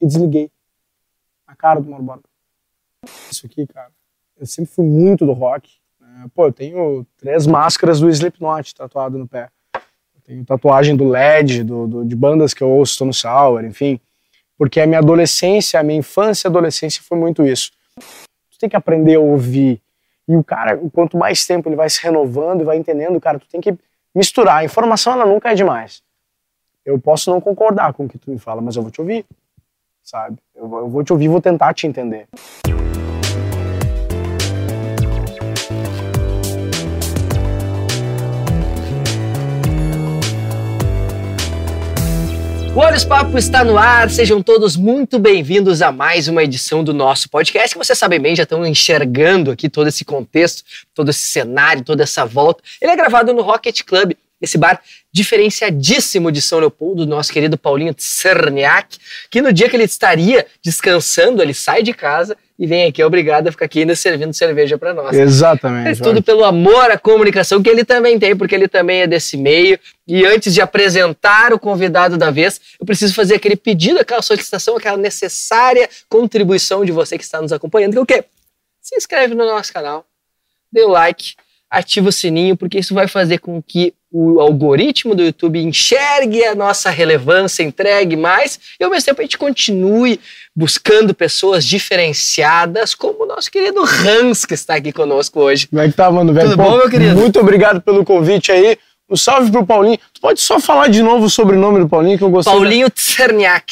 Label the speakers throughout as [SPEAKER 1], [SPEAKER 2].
[SPEAKER 1] e desliguei. A cara do Mauro Borba. Isso aqui, cara. Eu sempre fui muito do rock. né? Pô, eu tenho três máscaras do Slipknot tatuado no pé. Eu tenho tatuagem do LED, do, do- de bandas que eu ouço, Stone Sour, enfim. Porque a minha adolescência, a minha infância e adolescência foi muito isso. Tu tem que aprender a ouvir. E o cara, quanto mais tempo ele vai se renovando e vai entendendo, cara, tu tem que misturar. A informação, ela nunca é demais. Eu posso não concordar com o que tu me fala, mas eu vou te ouvir, sabe? Eu, vou- te ouvir, vou tentar te entender.
[SPEAKER 2] O Olhos Papo está no ar, sejam todos muito bem-vindos a mais uma edição do nosso podcast, que vocês sabem bem, já estão enxergando aqui todo esse contexto, todo esse cenário, toda essa volta. Ele é gravado no Rocket Club, esse bar diferenciadíssimo de São Leopoldo, do nosso querido Paulinho Tsarniak, que no dia que ele estaria descansando, ele sai de casa e vem aqui, obrigado a ficar aqui ainda servindo cerveja para nós.
[SPEAKER 1] Exatamente.
[SPEAKER 2] É tudo pelo amor à comunicação que ele também tem, porque ele também é desse meio. E antes de apresentar o convidado da vez, eu preciso fazer aquele pedido, aquela solicitação, aquela necessária contribuição de você que está nos acompanhando, que é o quê? Se inscreve no nosso canal, dê o like, ativa o sininho, porque isso vai fazer com que o algoritmo do YouTube enxergue a nossa relevância, entregue mais, e ao mesmo tempo a gente continue buscando pessoas diferenciadas, como o nosso querido Hans, que está aqui conosco hoje.
[SPEAKER 1] Como é que tá, mano, velho?
[SPEAKER 2] Tudo bom, meu querido?
[SPEAKER 1] Muito obrigado pelo convite aí. Um salve pro Paulinho. Tu pode só falar de novo o sobrenome do Paulinho, que eu gostei.
[SPEAKER 2] Paulinho.
[SPEAKER 1] Da...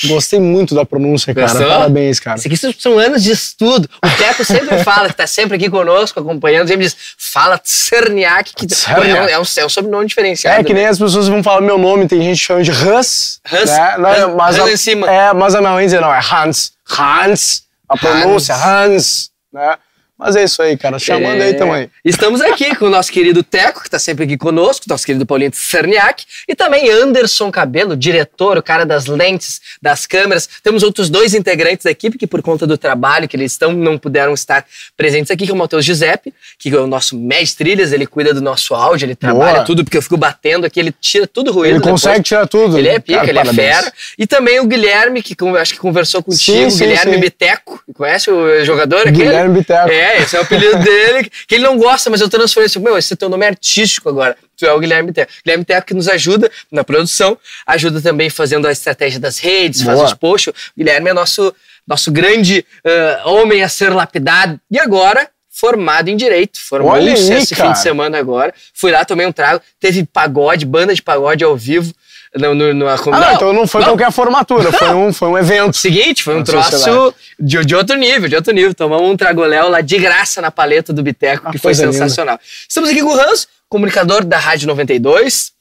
[SPEAKER 1] Gostei muito da pronúncia, cara.
[SPEAKER 2] Gostou?
[SPEAKER 1] Parabéns, cara.
[SPEAKER 2] Isso aqui são anos de estudo. O Teco sempre fala, que está sempre aqui conosco, acompanhando, sempre diz, fala Tsarniak, que
[SPEAKER 1] Tsarniak.
[SPEAKER 2] É, um, é, um, é um sobrenome diferenciado.
[SPEAKER 1] É que nem as pessoas vão falar meu nome, tem gente que chama de Hans.
[SPEAKER 2] Hans,
[SPEAKER 1] né? Não,
[SPEAKER 2] Hans-
[SPEAKER 1] mas
[SPEAKER 2] Hans
[SPEAKER 1] a,
[SPEAKER 2] em cima.
[SPEAKER 1] É, mas a minha mãe diz, não, é Hans. Hans. A pronúncia, Hans. né? Mas é isso aí, cara. Chamando aí
[SPEAKER 2] É.
[SPEAKER 1] também.
[SPEAKER 2] Estamos aqui com o nosso querido Teco, que está sempre aqui conosco, nosso querido Paulinho Tsarniak, e também Anderson Cabelo, diretor, o cara das lentes, das câmeras. Temos outros dois integrantes da equipe que, por conta do trabalho que eles estão, não puderam estar presentes aqui, que é o Matheus Giuseppe, que é o nosso mestre trilhas, ele cuida do nosso áudio, ele trabalha
[SPEAKER 1] Boa.
[SPEAKER 2] tudo, porque eu fico batendo aqui, ele tira tudo ruído.
[SPEAKER 1] Ele
[SPEAKER 2] depois.
[SPEAKER 1] consegue tirar tudo.
[SPEAKER 2] Ele é pica,
[SPEAKER 1] Cara,
[SPEAKER 2] ele é
[SPEAKER 1] parabéns.
[SPEAKER 2] fera. E também o Guilherme, que acho que conversou contigo,
[SPEAKER 1] Sim, sim,
[SPEAKER 2] Guilherme
[SPEAKER 1] sim.
[SPEAKER 2] Biteco. Conhece o jogador aquele?
[SPEAKER 1] Guilherme Biteco.
[SPEAKER 2] É, esse é o apelido dele, que ele não gosta, mas eu transformei assim, meu, esse é teu nome artístico agora. Tu é o Guilherme Teco. Guilherme Teco que nos ajuda na produção, ajuda também fazendo a estratégia das redes, faz
[SPEAKER 1] Boa.
[SPEAKER 2] os posts. O Guilherme é nosso, nosso grande ah, homem a ser lapidado. E agora, formado em Direito. Formou-se esse fim
[SPEAKER 1] cara.
[SPEAKER 2] de semana agora. Fui lá, tomei um trago. Teve pagode, banda de pagode ao vivo. No, no, no,
[SPEAKER 1] Ah, não, então não foi qualquer formatura, foi um, foi um evento.
[SPEAKER 2] Seguinte, foi um troço de, de outro nível, de outro nível. Tomamos um tragoléu lá de graça na paleta do Biteco,
[SPEAKER 1] Ah,
[SPEAKER 2] que foi
[SPEAKER 1] coisa linda.
[SPEAKER 2] sensacional. Estamos aqui com o Hans, comunicador da Rádio 92,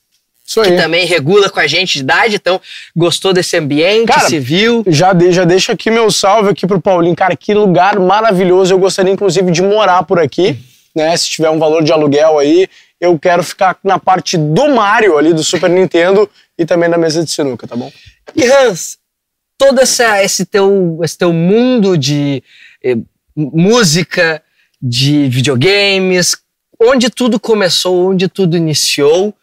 [SPEAKER 1] Isso
[SPEAKER 2] que
[SPEAKER 1] aí.
[SPEAKER 2] também regula com a gente de idade, então gostou desse ambiente
[SPEAKER 1] Cara,
[SPEAKER 2] civil.
[SPEAKER 1] Já, de, já deixa aqui meu salve aqui pro Paulinho. Cara, que lugar maravilhoso. Eu gostaria, inclusive, de morar por aqui, né? Se tiver um valor de aluguel aí, eu quero ficar na parte do Mario ali, do Super Nintendo, e também na mesa de sinuca, tá bom?
[SPEAKER 2] E Hans, todo essa, esse, teu, esse teu mundo de eh, música, de videogames, onde tudo começou, onde tudo iniciou,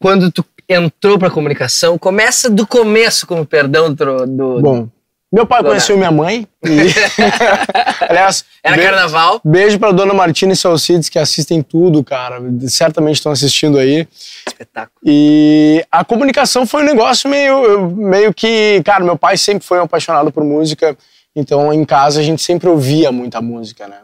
[SPEAKER 2] quando tu entrou pra comunicação, começa do começo, como perdão do... do
[SPEAKER 1] Bom, meu pai
[SPEAKER 2] Dona-
[SPEAKER 1] conheceu minha mãe. E... Aliás,
[SPEAKER 2] Era carnaval.
[SPEAKER 1] beijo pra dona Martina e Salcides, que assistem tudo, cara. Certamente estão assistindo aí.
[SPEAKER 2] Espetáculo.
[SPEAKER 1] E a comunicação foi um negócio meio, meio que. Cara, meu pai sempre foi um apaixonado por música, então em casa a gente sempre ouvia muita música, né?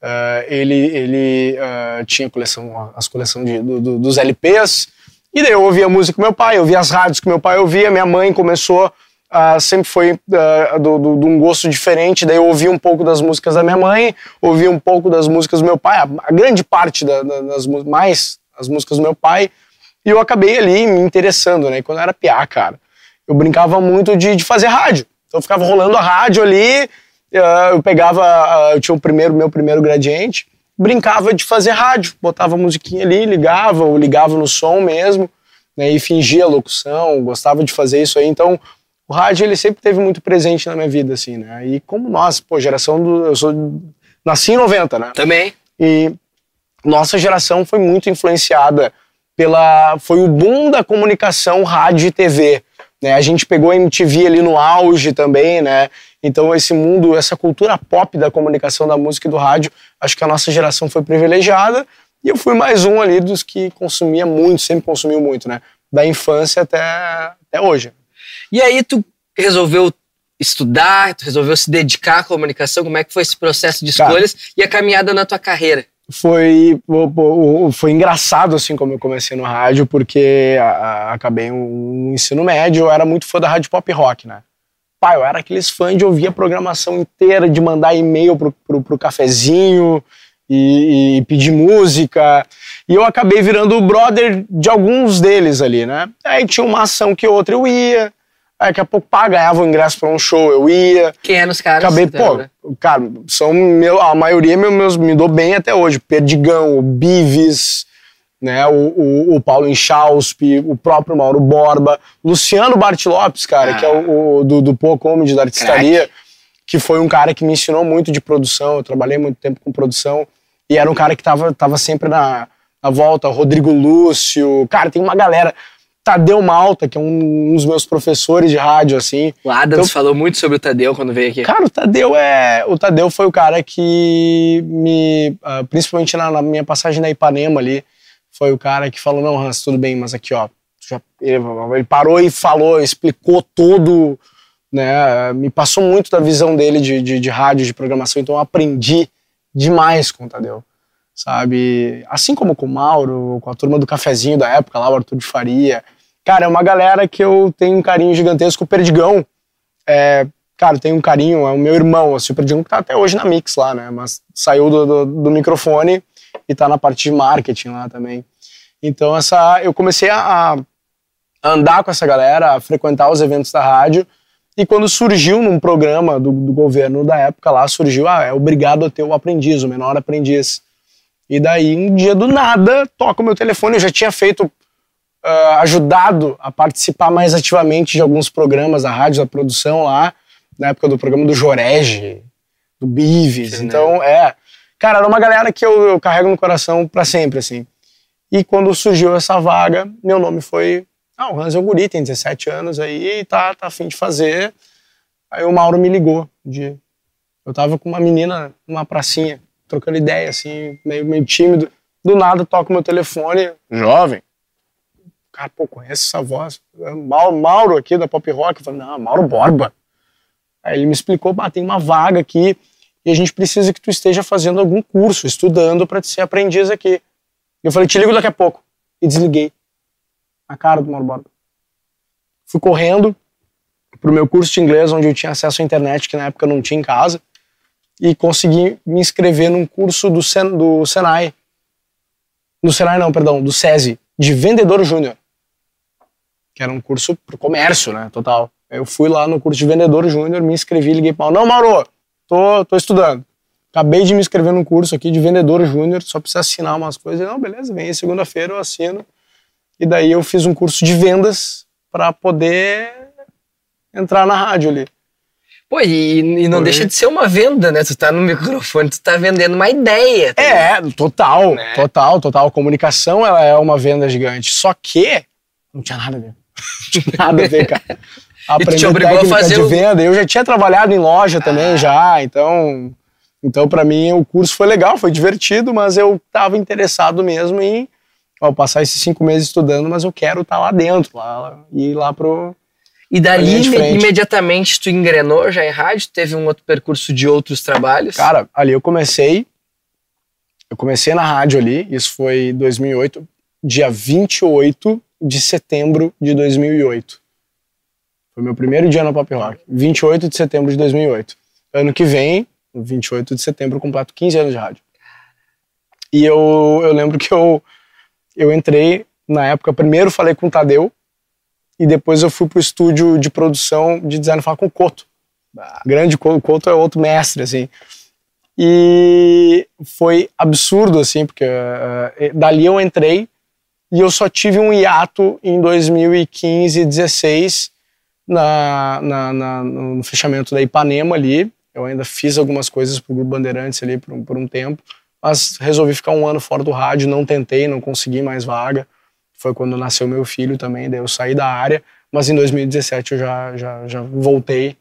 [SPEAKER 1] Eh, ele ele eh, tinha coleção, as coleções de- do- do- dos LPs, e daí eu ouvia música com meu pai, eu ouvia as rádios que meu pai ouvia, minha mãe começou. Ah, sempre foi ah, do, de um gosto diferente, daí eu ouvia um pouco das músicas da minha mãe, ouvia um pouco das músicas do meu pai, a, a grande parte da- da- das mais as músicas do meu pai, e eu acabei ali me interessando, né? E Quando eu era piá, cara, eu brincava muito de, de fazer rádio. Então eu ficava rolando a rádio ali, eh, eu pegava, eu tinha o primeiro, meu primeiro gradiente, brincava de fazer rádio, botava a musiquinha ali, ligava, ou ligava no som mesmo, né? E fingia locução, gostava de fazer isso aí. Então o rádio ele sempre teve muito presente na minha vida, assim, né? E como nós, pô, geração do. Eu sou. Nasci em 90, né?
[SPEAKER 2] Também.
[SPEAKER 1] E nossa geração foi muito influenciada pela. Foi o boom da comunicação rádio e TV. Né? A gente pegou a MTV ali no auge também, né? Então esse mundo, essa cultura pop da comunicação da música e do rádio, acho que a nossa geração foi privilegiada e eu fui mais um ali dos que consumia muito, sempre consumiu muito, né? Da infância até, até hoje.
[SPEAKER 2] E aí tu resolveu estudar, tu resolveu se dedicar à comunicação, como é que foi esse processo de escolhas Cara, e a caminhada na tua carreira?
[SPEAKER 1] Foi, foi engraçado assim como eu comecei no rádio, porque acabei um ensino médio, eu era muito fã da rádio pop rock, né? Pai, eu era aqueles fãs de ouvir a programação inteira, de mandar e-mail pro, pro, pro cafezinho e, e pedir música. E eu acabei virando o brother de alguns deles ali, né? Aí tinha uma ação que outra eu ia, Aí daqui a pouco pá, ganhava o ingresso pra um show, eu ia.
[SPEAKER 2] Quem eram os caras?
[SPEAKER 1] Acabei, pô, cara, são meu, a maioria meus, meus, me dou bem até hoje. Perdigão, o Bives, né, o, o, o Paulo Inchauspe, o próprio Mauro Borba, Luciano Bart Lopes, cara, ah. que é o, o do, do Pô Comedy, da artistaria, Crack. que foi um cara que me ensinou muito de produção, eu trabalhei muito tempo com produção, e era um cara que tava, tava sempre na, na volta, Rodrigo Lúcio, cara, tem uma galera... Tadeu Malta, que é um, um, dos meus professores de rádio, assim.
[SPEAKER 2] O Adams então, falou muito sobre o Tadeu quando veio aqui.
[SPEAKER 1] Cara, o Tadeu é. O Tadeu foi o cara que me. Uh, principalmente na, na, minha passagem na Ipanema ali, foi o cara que falou: não, Hans, tudo bem, mas aqui, ó. Já, ele, ele parou e falou, explicou todo. Né, me passou muito da visão dele de, de, de rádio, de programação, então eu aprendi demais com o Tadeu sabe? Assim como com o Mauro, com a turma do cafezinho da época lá, o Arthur de Faria, Cara, é uma galera que eu tenho um carinho gigantesco. O Perdigão, é, cara, tem um carinho, é o meu irmão, assim, o Perdigão que tá até hoje na Mix lá, né? Mas saiu do, do, do microfone e tá na parte de marketing lá também. Então, essa, eu comecei a, a andar com essa galera, a frequentar os eventos da rádio. E quando surgiu num programa do, do, governo da época lá, surgiu, ah, é obrigado a ter o aprendiz, o menor aprendiz. E daí, um dia do nada, toca o meu telefone, eu já tinha feito uh, ajudado a participar mais ativamente de alguns programas da rádio, da produção lá, na época do programa do Jorege, do Bives. Sim, então, né? é. Cara, era uma galera que eu, eu carrego no coração para sempre, assim. E quando surgiu essa vaga, meu nome foi. Ah, o Hans é o Guri, tem 17 anos aí, tá, tá afim de fazer. Aí o Mauro me ligou. De, eu tava com uma menina numa pracinha, trocando ideia, assim, meio, meio tímido. Do nada toca o meu telefone, jovem, cara, pô, conhece essa voz? Mauro, Mauro aqui da Pop Rock. Eu falei, não, Mauro Borba. Aí ele me explicou, ah, tem uma vaga aqui e a gente precisa que tu esteja fazendo algum curso, estudando para ser aprendiz aqui. Eu falei, te ligo daqui a pouco. E desliguei. A cara do Mauro Borba. Fui correndo pro meu curso de inglês, onde eu tinha acesso à internet, que na época eu não tinha em casa, e consegui me inscrever num curso do, Sen, do Senai. Do Senai não, perdão, do SESI, de vendedor júnior que era um curso pro comércio, né, total. Eu fui lá no curso de vendedor júnior, me inscrevi, liguei para não, Mauro, tô, tô estudando. Acabei de me inscrever num curso aqui de vendedor júnior, só precisa assinar umas coisas. Não, beleza, vem segunda-feira eu assino. E daí eu fiz um curso de vendas para poder entrar na rádio ali.
[SPEAKER 2] Pô, e, e não Por deixa de ser uma venda, né? Tu tá no microfone, tu tá vendendo uma ideia.
[SPEAKER 1] Tá é, total, né? total, total. A comunicação, ela é uma venda gigante. Só que não tinha nada a ver. Nada a ver, cara. Aprender e técnica a fazer de o... venda. Eu já tinha trabalhado em loja também, ah. já, então... Então, para mim, o curso foi legal, foi divertido, mas eu estava interessado mesmo em ó, passar esses cinco meses estudando, mas eu quero estar tá lá dentro, lá, ir lá pro...
[SPEAKER 2] E dali, imediatamente, tu engrenou já em rádio? Teve um outro percurso de outros trabalhos?
[SPEAKER 1] Cara, ali eu comecei... Eu comecei na rádio ali, isso foi 2008, dia 28 de setembro de 2008. Foi meu primeiro dia no Pop Rock. 28 de setembro de 2008. Ano que vem, 28 de setembro, eu completo 15 anos de rádio. E eu, eu lembro que eu, eu entrei, na época, primeiro falei com o Tadeu, e depois eu fui pro estúdio de produção de design falar com o Coto. Ah. Grande Coto, o Coto é outro mestre, assim. E foi absurdo, assim, porque uh, dali eu entrei e eu só tive um hiato em 2015, 16, na, na, na, no fechamento da Ipanema ali. Eu ainda fiz algumas coisas pro Grupo Bandeirantes ali por, por um tempo, mas resolvi ficar um ano fora do rádio, não tentei, não consegui mais vaga. Foi quando nasceu meu filho também, daí eu saí da área, mas em 2017 eu já, já, já voltei.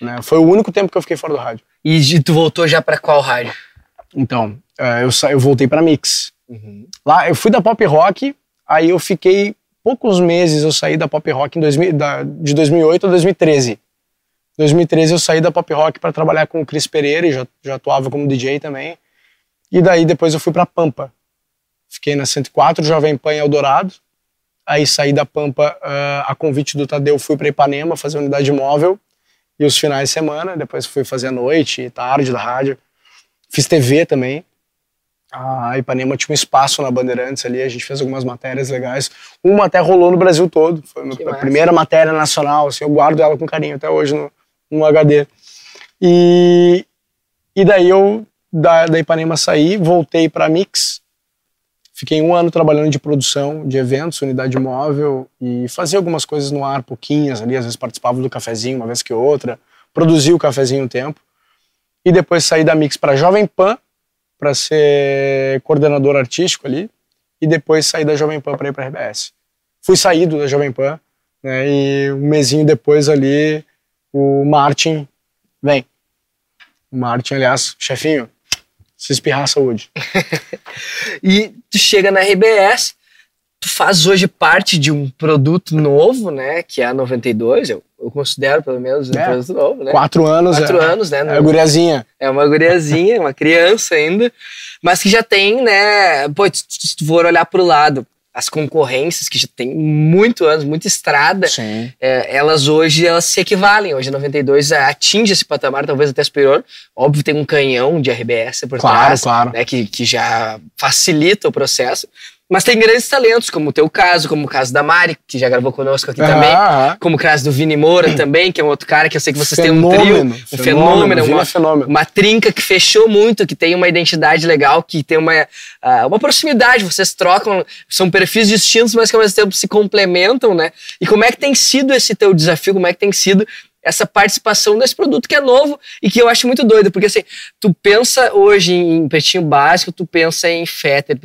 [SPEAKER 1] Né? Foi o único tempo que eu fiquei fora do rádio.
[SPEAKER 2] E tu voltou já para qual rádio?
[SPEAKER 1] Então, uh, eu, sa eu voltei para Mix. Uhum. Lá eu fui da Pop Rock, aí eu fiquei poucos meses, eu saí da Pop Rock em 2000, da, de 2008 a 2013. 2013 eu saí da Pop Rock para trabalhar com o Cris Pereira e já, já atuava como DJ também. E daí depois eu fui para Pampa. Fiquei na 104 Jovem Pan Eldorado. Aí saí da Pampa uh, a convite do Tadeu, fui para Ipanema fazer unidade móvel e os finais de semana. Depois fui fazer a noite e tarde da rádio. Fiz TV também. A Ipanema tinha um espaço na Bandeirantes ali, a gente fez algumas matérias legais. Uma até rolou no Brasil todo. Foi a primeira matéria nacional, assim, eu guardo ela com carinho até hoje no, no HD. E, e daí eu, da, da Ipanema saí, voltei para Mix. Fiquei um ano trabalhando de produção de eventos, unidade móvel, e fazia algumas coisas no ar, pouquinhas ali, às vezes participava do cafezinho uma vez que outra, produzia o cafezinho um tempo. E depois saí da Mix para Jovem Pan, para ser coordenador artístico ali, e depois saí da Jovem Pan para ir para RBS. Fui saído da Jovem Pan, né, e um mesinho depois ali o Martin vem. O Martin, aliás, chefinho, se espirrar saúde.
[SPEAKER 2] e tu chega na RBS, tu faz hoje parte de um produto novo, né? Que é a 92, eu, eu considero pelo menos um é, produto novo, né?
[SPEAKER 1] Quatro anos.
[SPEAKER 2] Quatro é, anos, né?
[SPEAKER 1] É uma guriazinha.
[SPEAKER 2] É uma guriazinha, uma criança ainda, mas que já tem, né? Pô, se tu for olhar pro lado, as concorrências que já tem muito anos, muita estrada, é, elas hoje elas se equivalem. Hoje a 92 atinge esse patamar, talvez até superior. Óbvio tem um canhão de RBS por
[SPEAKER 1] claro,
[SPEAKER 2] trás,
[SPEAKER 1] claro.
[SPEAKER 2] Né, que, que já facilita o processo. Mas tem grandes talentos, como o teu caso, como o caso da Mari, que já gravou conosco aqui também, como o caso do Vini Moura também, que é um outro cara que eu sei que vocês
[SPEAKER 1] fenômeno,
[SPEAKER 2] têm um
[SPEAKER 1] trio,
[SPEAKER 2] um fenômeno,
[SPEAKER 1] fenômeno,
[SPEAKER 2] uma,
[SPEAKER 1] fenômeno.
[SPEAKER 2] uma trinca que fechou muito, que tem uma identidade legal, que tem uma, uh, uma proximidade, vocês trocam, são perfis distintos, mas que ao mesmo tempo se complementam, né? E como é que tem sido esse teu desafio, como é que tem sido essa participação desse produto que é novo e que eu acho muito doido, porque assim, tu pensa hoje em pretinho básico, tu pensa em Fetter,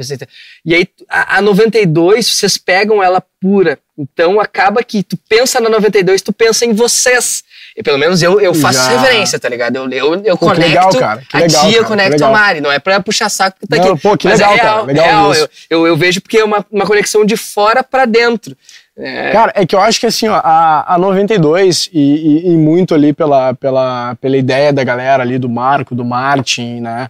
[SPEAKER 2] e aí a, a 92, vocês pegam ela pura, então acaba que tu pensa na 92, tu pensa em vocês, e pelo menos eu, eu faço Já. reverência, tá ligado? Eu, eu, eu
[SPEAKER 1] pô,
[SPEAKER 2] conecto
[SPEAKER 1] legal, cara. Que legal,
[SPEAKER 2] a tia,
[SPEAKER 1] cara.
[SPEAKER 2] eu conecto a Mari, não é pra puxar saco que tá
[SPEAKER 1] não,
[SPEAKER 2] aqui.
[SPEAKER 1] Pô, que
[SPEAKER 2] Mas
[SPEAKER 1] legal,
[SPEAKER 2] é real,
[SPEAKER 1] cara. Legal
[SPEAKER 2] real,
[SPEAKER 1] eu,
[SPEAKER 2] eu, eu, vejo porque é uma, uma conexão de fora para dentro.
[SPEAKER 1] É. Cara, é que eu acho que assim, ó, a, a 92, e, e, e, muito ali pela, pela, pela ideia da galera ali, do Marco, do Martin, né?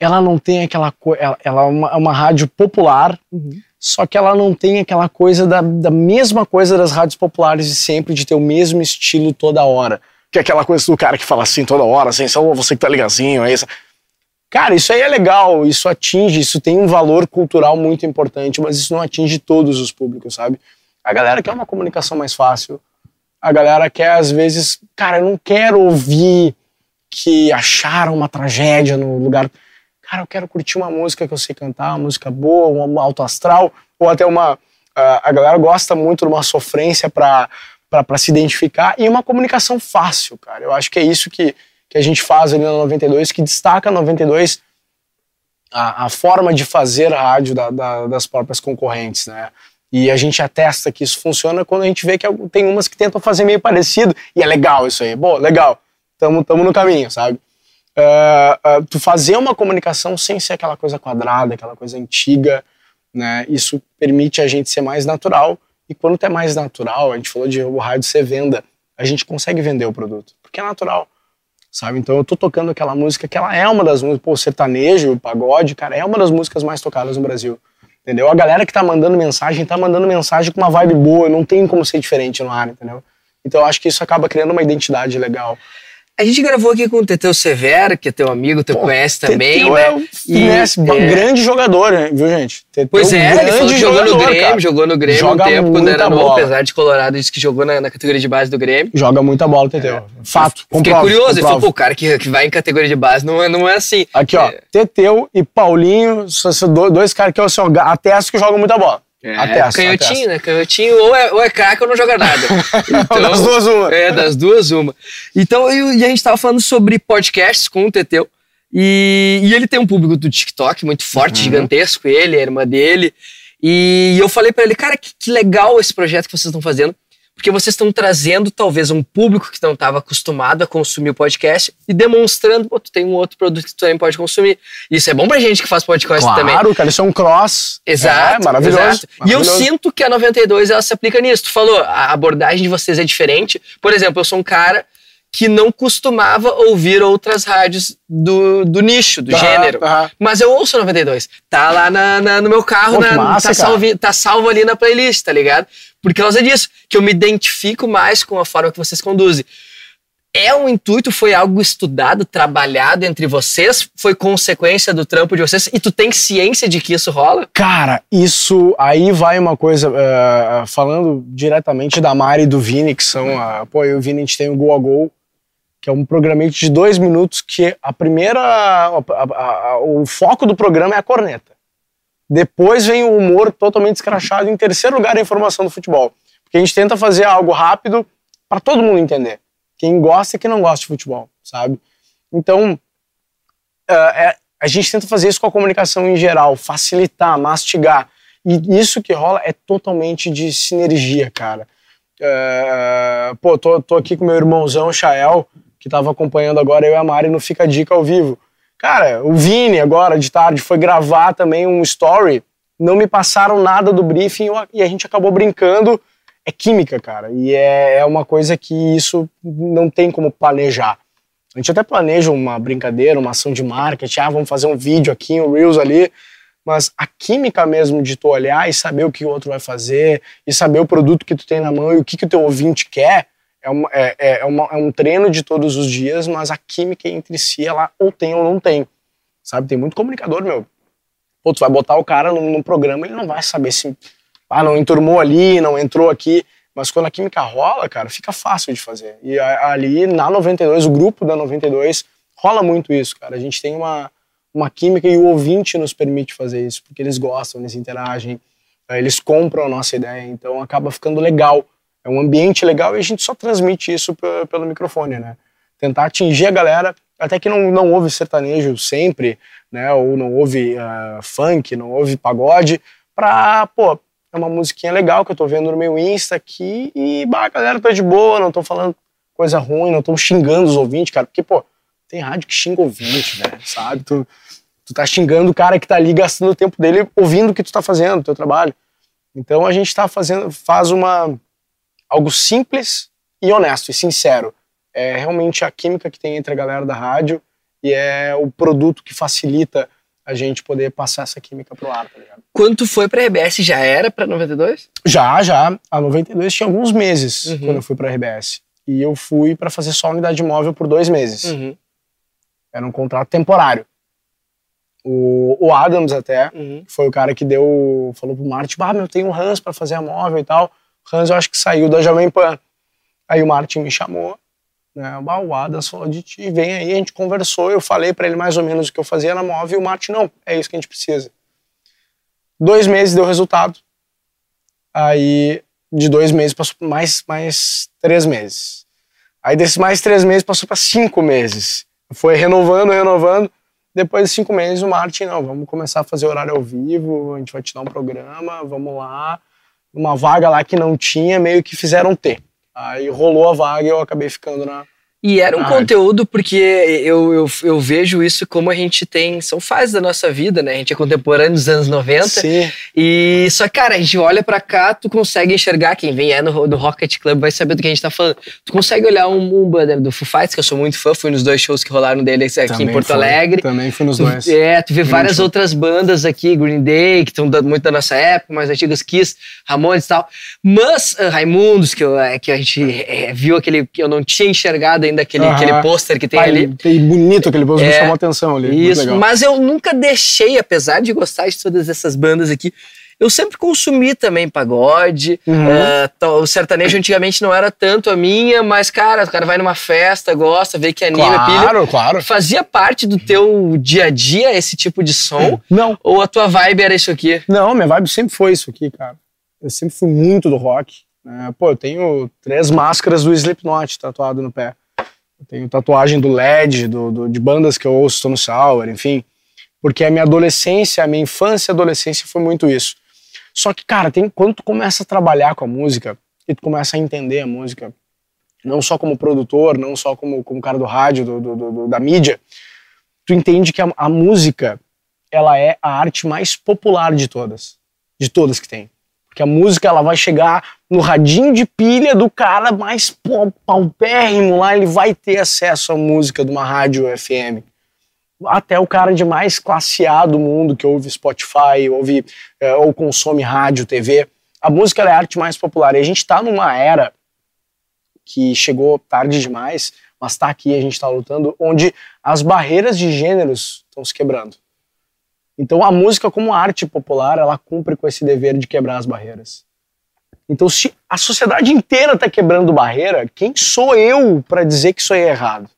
[SPEAKER 1] Ela não tem aquela coisa. Ela, ela, é uma, é uma rádio popular, uhum. só que ela não tem aquela coisa da, da mesma coisa das rádios populares de sempre, de ter o mesmo estilo toda hora. Que é aquela coisa do cara que fala assim toda hora, assim, só você que tá ligazinho, é isso. Cara, isso aí é legal, isso atinge, isso tem um valor cultural muito importante, mas isso não atinge todos os públicos, sabe? A galera quer uma comunicação mais fácil. A galera quer, às vezes, cara, eu não quero ouvir que acharam uma tragédia no lugar. Cara, eu quero curtir uma música que eu sei cantar, uma música boa, uma alto astral, ou até uma. A galera gosta muito de uma sofrência para se identificar e uma comunicação fácil, cara. Eu acho que é isso que, que a gente faz ali na 92, que destaca a 92 a, a forma de fazer rádio da, da, das próprias concorrentes, né? E a gente atesta que isso funciona quando a gente vê que tem umas que tentam fazer meio parecido. E é legal isso aí. Bom, legal. Tamo, tamo no caminho, sabe? Uh, uh, tu fazer uma comunicação sem ser aquela coisa quadrada, aquela coisa antiga, né? Isso permite a gente ser mais natural. E quando tu é mais natural, a gente falou de o rádio ser venda, a gente consegue vender o produto, porque é natural, sabe? Então eu tô tocando aquela música que ela é uma das músicas, pô, sertanejo, pagode, cara, é uma das músicas mais tocadas no Brasil. Entendeu? A galera que tá mandando mensagem, tá mandando mensagem com uma vibe boa, não tem como ser diferente no ar, entendeu? Então eu acho que isso acaba criando uma identidade legal.
[SPEAKER 2] A gente gravou aqui com o Teteu Severo, que é teu amigo, tu Pô, conhece também, Teteu
[SPEAKER 1] né? É um finesse, é... grande jogador, né? viu, gente?
[SPEAKER 2] Teteu pois é, ele falou que jogou no Grêmio, cara. jogou no Grêmio Joga um tempo quando era novo, apesar de Colorado, disse que jogou na, na, categoria de base do Grêmio.
[SPEAKER 1] Joga muita bola, Teteu. É. Fato.
[SPEAKER 2] Fiquei curioso, comprova. ele falou, pô, o cara que, que vai em categoria de base não é, não é assim.
[SPEAKER 1] Aqui, ó, é. Teteu e Paulinho, dois caras que eu assim, atesto que jogam muita bola.
[SPEAKER 2] É, canhotinho, né? Canhotinho ou é, ou é craque ou não joga nada.
[SPEAKER 1] Então, das duas uma.
[SPEAKER 2] É, das duas uma. Então, e, e a gente tava falando sobre podcasts com o Teteu. E, e, ele tem um público do TikTok muito forte, uhum. gigantesco, ele, a irmã dele. E eu falei para ele, cara, que, que, legal esse projeto que vocês estão fazendo. Porque vocês estão trazendo talvez um público que não estava acostumado a consumir o podcast e demonstrando, pô, tu tem um outro produto que tu também pode consumir. Isso é bom pra gente que faz podcast
[SPEAKER 1] claro,
[SPEAKER 2] também.
[SPEAKER 1] Claro, cara, isso é um cross.
[SPEAKER 2] Exato.
[SPEAKER 1] É, maravilhoso,
[SPEAKER 2] exato.
[SPEAKER 1] maravilhoso.
[SPEAKER 2] E eu sinto que a 92 ela se aplica nisso. Tu falou, a abordagem de vocês é diferente. Por exemplo, eu sou um cara que não costumava ouvir outras rádios do, do nicho, do
[SPEAKER 1] Aham,
[SPEAKER 2] gênero.
[SPEAKER 1] aham.
[SPEAKER 2] Mas eu ouço 92. Tá lá na, na- no meu carro,
[SPEAKER 1] Pô,
[SPEAKER 2] na-
[SPEAKER 1] massa,
[SPEAKER 2] tá, salvo, tá salvo ali na playlist, tá ligado? Por causa disso, que eu me identifico mais com a forma que vocês conduzem. É um intuito, foi algo estudado, trabalhado entre vocês? Foi consequência do trampo de vocês? E tu tem ciência de que isso rola?
[SPEAKER 1] Cara, isso aí vai uma coisa, eh, falando diretamente da Mari e do Vini, que são, a, pô, eu e o Vini a gente tem o Go a Go, que é um programete de dois minutos que a primeira, a- a- a- o foco do programa é a corneta. Depois vem o humor totalmente escrachado, em terceiro lugar a informação do futebol. Porque a gente tenta fazer algo rápido para todo mundo entender. Quem gosta e quem não gosta de futebol, sabe? Então, é, é, a gente tenta fazer isso com a comunicação em geral, facilitar, mastigar. E isso que rola é totalmente de sinergia, cara. É, pô, tô, tô aqui com meu irmãozão, Chael, que tava acompanhando agora eu e a Mari no Fica a Dica ao vivo. Cara, o Vini agora de tarde foi gravar também um story, não me passaram nada do briefing e a gente acabou brincando. É química, cara, e é, é uma coisa que isso não tem como planejar. A gente até planeja uma brincadeira, uma ação de marketing, ah, vamos fazer um vídeo aqui, um Reels ali, mas a química mesmo de tu olhar e saber o que o outro vai fazer, e saber o produto que tu tem na mão e o que, que o teu ouvinte quer, é, uma, é, é, é uma- é um treino de todos os dias, mas a química entre si, ela ou tem ou não tem, sabe? Tem muito comunicador, meu. Pô, tu vai botar o cara num, num programa, ele não vai saber se, ah, não enturmou ali, não entrou aqui, mas quando a química rola, cara, fica fácil de fazer. E ali na 92, o grupo da 92, rola muito isso, cara. A gente tem uma, uma química e o ouvinte nos permite fazer isso, porque eles gostam, eles interagem, eles compram a nossa ideia, então acaba ficando legal. É um ambiente legal e a gente só transmite isso pe- pelo microfone, né? Tentar atingir a galera, até que não, não ouve sertanejo sempre, né? Ou não ouve ah, funk, não ouve pagode, pra, pô, é uma musiquinha legal que eu tô vendo no meu Insta aqui e, bah, a galera tá de boa, não tô falando coisa ruim, não tô xingando os ouvintes, cara, porque, pô, tem rádio que xinga ouvinte, velho, sabe? Tu, tu tá xingando o cara que tá ali gastando o tempo dele ouvindo o que tu tá fazendo, o teu trabalho. Então a gente tá fazendo, faz uma, algo simples e honesto e sincero. É realmente a química que tem entre a galera da rádio e é o produto que facilita a gente poder passar essa química pro ar, tá ligado?
[SPEAKER 2] Quando tu foi pra RBS, já era pra 92?
[SPEAKER 1] Já, já. A 92 tinha alguns meses
[SPEAKER 2] Uhum.
[SPEAKER 1] quando eu fui pra RBS. E eu fui pra fazer só unidade móvel por dois meses.
[SPEAKER 2] Uhum.
[SPEAKER 1] Era um contrato temporário. O, o Adams até
[SPEAKER 2] Uhum.
[SPEAKER 1] foi o cara que deu, falou pro Martin, ah, meu, tem um Hans pra fazer a móvel e tal. Hans eu acho que saiu da Jovem Pan. Aí o Martin me chamou, né, o Adams falou de ti, vem aí, a gente conversou, eu falei pra ele mais ou menos o que eu fazia na móvel e o Martin, não, é isso que a gente precisa. Dois meses deu resultado. Aí, de dois meses, passou mais, mais três meses. Aí, desses mais três meses, passou para cinco meses. Foi renovando, renovando. Depois de cinco meses, o Martin, não, vamos começar a fazer horário ao vivo, a gente vai te dar um programa, vamos lá. Uma vaga lá que não tinha, meio que fizeram ter. Aí rolou a vaga e eu acabei ficando na.
[SPEAKER 2] E era um
[SPEAKER 1] Ah,
[SPEAKER 2] conteúdo porque eu, eu, eu vejo isso como a gente tem. São fases da nossa vida, né? A gente é contemporâneo dos anos 90.
[SPEAKER 1] Sim.
[SPEAKER 2] E só, cara, a gente olha pra cá, tu consegue enxergar. Quem vem é no, no Rocket Club vai saber do que a gente tá falando. Tu consegue olhar um, um banner do Foo Fighters, que eu sou muito fã, fui nos dois shows que rolaram deles aqui
[SPEAKER 1] Também
[SPEAKER 2] em Porto
[SPEAKER 1] foi.
[SPEAKER 2] Alegre.
[SPEAKER 1] Também fui nos
[SPEAKER 2] Tu,
[SPEAKER 1] dois.
[SPEAKER 2] é, tu vê várias
[SPEAKER 1] show.
[SPEAKER 2] outras bandas aqui, Green Day, que estão muito da nossa época, mais antigas, Kiss, Ramones e tal. Mas uh, Raimundos, que, eu, é, que a gente é, viu aquele que eu não tinha enxergado ainda, aquele,
[SPEAKER 1] Aham.
[SPEAKER 2] aquele pôster que tem
[SPEAKER 1] Pai,
[SPEAKER 2] ali.
[SPEAKER 1] tem bonito aquele post, me
[SPEAKER 2] É,
[SPEAKER 1] chamou atenção ali.
[SPEAKER 2] Isso,
[SPEAKER 1] legal.
[SPEAKER 2] mas eu nunca deixei, apesar de gostar de todas essas bandas aqui, eu sempre consumi também pagode.
[SPEAKER 1] Uhum.
[SPEAKER 2] tal- o sertanejo antigamente não era tanto a minha, mas, cara, o cara vai numa festa, gosta, vê que anima, pilha.
[SPEAKER 1] Claro, claro.
[SPEAKER 2] Fazia parte do teu dia a dia esse tipo de som?
[SPEAKER 1] Não,
[SPEAKER 2] Ou a tua vibe era isso aqui?
[SPEAKER 1] Não, minha vibe sempre foi isso aqui, cara. Eu sempre fui muito do rock. né? Pô, eu tenho três máscaras do Slipknot tatuado no pé. Tenho tatuagem do LED, do, do- de bandas que eu ouço, Stone Sour, enfim. Porque a minha adolescência, a minha infância e adolescência foi muito isso. Só que, cara, tem, quando tu começa a trabalhar com a música, e tu começa a entender a música, não só como produtor, não só como, como cara do rádio, do, do da mídia, tu entende que a, a música ela é a arte mais popular de todas, de todas que tem. Porque a música ela vai chegar no radinho de pilha do cara mais paupérrimo lá, ele vai ter acesso à música de uma rádio FM. Até o cara de mais classe A do mundo, que ouve Spotify, ouve é, ou consome rádio, TV. A música é a arte mais popular. E a gente está numa era que chegou tarde demais, mas está aqui, a gente está lutando, onde as barreiras de gêneros estão se quebrando. Então a música como arte popular, ela cumpre com esse dever de quebrar as barreiras. Então se a sociedade inteira está quebrando barreira, quem sou eu para dizer que isso é errado?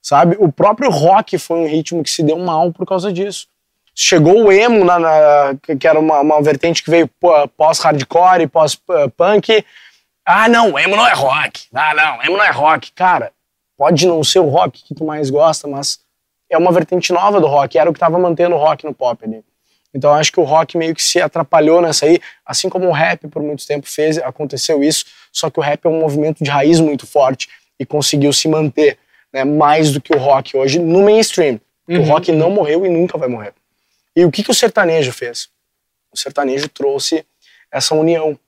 [SPEAKER 1] Sabe? O próprio rock foi um ritmo que se deu mal por causa disso. Chegou o emo, na, na que era uma, uma, vertente que veio pós-hardcore, pós-punk. Ah, não, emo não é rock. Ah, não, emo não é rock. Cara, pode não ser o rock que tu mais gosta, mas é uma vertente nova do rock, era o que estava mantendo o rock no pop ali. Então acho que o rock meio que se atrapalhou nessa aí, assim como o rap por muito tempo fez, aconteceu isso, só que o rap é um movimento de raiz muito forte e conseguiu se manter, né, mais do que o rock hoje no mainstream. Uhum. O rock não morreu e nunca vai morrer. E o que, que o sertanejo fez? O sertanejo trouxe essa união.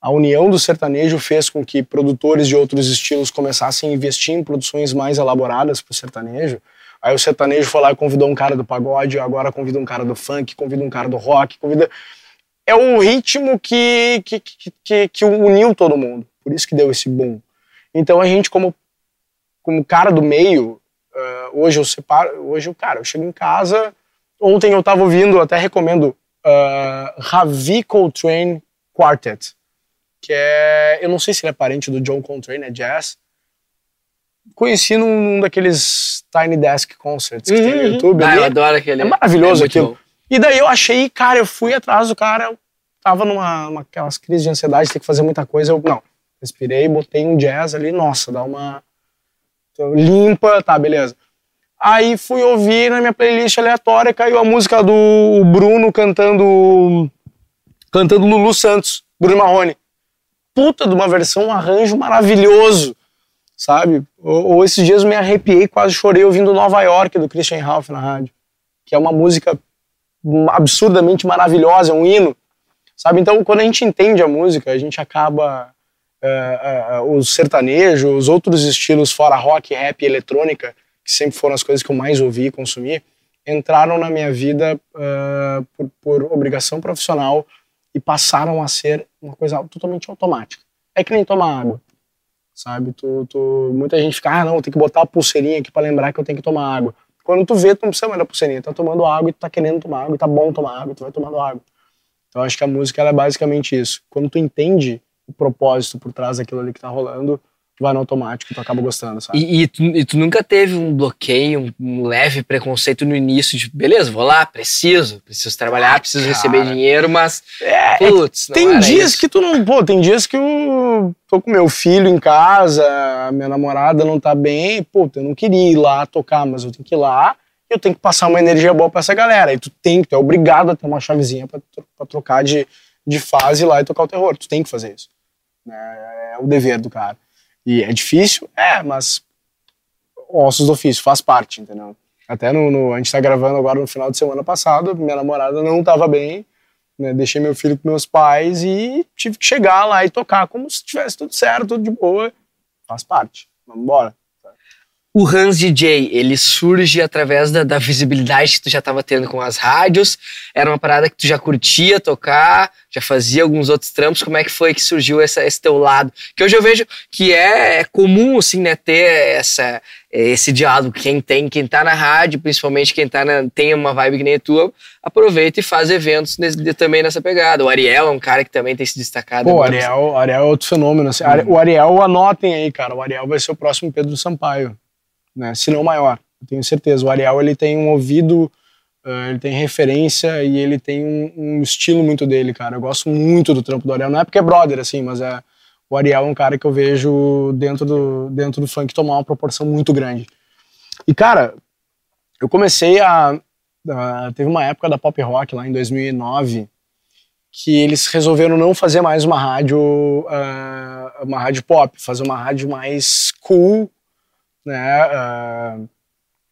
[SPEAKER 1] A união do sertanejo fez com que produtores de outros estilos começassem a investir em produções mais elaboradas para o sertanejo, Aí o sertanejo foi lá e convidou um cara do pagode, agora convida um cara do funk, convida um cara do rock, convida. É o ritmo que, que, que, que uniu todo mundo. Por isso que deu esse boom. Então a gente, como, como cara do meio, uh, hoje eu separo. Hoje, eu, cara, eu chego em casa. Ontem eu tava ouvindo, até recomendo, uh, Ravi Coltrane Quartet. Que é. Eu não sei se ele é parente do John Coltrane, é jazz conheci num, num, daqueles Tiny Desk Concerts que uhum, tem no uhum. YouTube.
[SPEAKER 2] Ah, eu adoro aquele.
[SPEAKER 1] É maravilhoso é aquilo. Bom. E daí eu achei, cara, eu fui atrás do cara, eu tava numa uma, aquelas crises de ansiedade, tem que fazer muita coisa. Eu, não, respirei, botei um jazz ali, nossa, dá uma. limpa, tá, beleza. Aí fui ouvir na minha playlist aleatória, caiu a música do Bruno cantando. cantando Lulu Santos, Bruno Marrone. Puta de uma versão, um arranjo maravilhoso sabe? Ou, ou, esses dias eu me arrepiei, quase chorei ouvindo Nova York do Christian Ralph na rádio, que é uma música absurdamente maravilhosa, é um hino, sabe? Então, quando a gente entende a música, a gente acaba uh, uh, os sertanejos, os outros estilos fora rock, rap e eletrônica, que sempre foram as coisas que eu mais ouvi e consumi, entraram na minha vida uh, por, por obrigação profissional e passaram a ser uma coisa totalmente automática. É que nem tomar água sabe? Tu, tu, muita gente fica, ah, não, tem que botar a pulseirinha aqui para lembrar que eu tenho que tomar água. Quando tu vê, tu não precisa mais da pulseirinha, tá tomando água e tu tá querendo tomar água, e tá bom tomar água, tu vai tomando água. Então acho que a música é basicamente isso. Quando tu entende o propósito por trás daquilo ali que tá rolando, vai no automático tu acaba gostando, sabe?
[SPEAKER 2] E, e, tu, e tu, nunca teve um bloqueio, um, leve preconceito no início de, beleza, vou lá, preciso, preciso trabalhar, ah, preciso cara. receber dinheiro, mas, é, putz,
[SPEAKER 1] Tem dias
[SPEAKER 2] isso.
[SPEAKER 1] que tu não, pô, tem dias que eu tô com meu filho em casa, minha namorada não tá bem, pô, eu não queria ir lá tocar, mas eu tenho que ir lá, eu tenho que passar uma energia boa pra essa galera, e tu tem, tu é obrigado a ter uma chavezinha pra, pra trocar de, de fase lá e tocar o terror, tu tem que fazer isso. É, é o dever do cara. E é difícil? É, mas ossos do ofício, faz parte, entendeu? Até no, no, a gente tá gravando agora no final de semana passado, minha namorada não tava bem, né, deixei meu filho com meus pais e tive que chegar lá e tocar como se tivesse tudo certo, tudo de boa. Faz parte. Vamos embora
[SPEAKER 2] o Hans DJ, ele surge através da, da, visibilidade que tu já estava tendo com as rádios, era uma parada que tu já curtia tocar, já fazia alguns outros trampos, como é que foi que surgiu essa, esse teu lado? Que hoje eu vejo que é, é comum, assim, né, ter essa, esse diálogo, quem tem, quem tá na rádio, principalmente quem tá na, tem uma vibe que nem a tua, aproveita e faz eventos nesse, também nessa pegada. O Ariel é um cara que também tem se destacado.
[SPEAKER 1] Pô, o Ariel, Ariel é outro fenômeno, assim. hum. o Ariel, anotem aí, cara, o Ariel vai ser o próximo Pedro Sampaio né? Se não maior, eu tenho certeza. O Ariel ele tem um ouvido, uh, ele tem referência e ele tem um, um, estilo muito dele, cara. Eu gosto muito do trampo do Ariel. Não é porque é brother, assim, mas é o Ariel é um cara que eu vejo dentro do dentro do funk tomar uma proporção muito grande. E cara, eu comecei a, a teve uma época da pop rock lá em 2009 que eles resolveram não fazer mais uma rádio, uh, uma rádio pop, fazer uma rádio mais cool, né? Uh,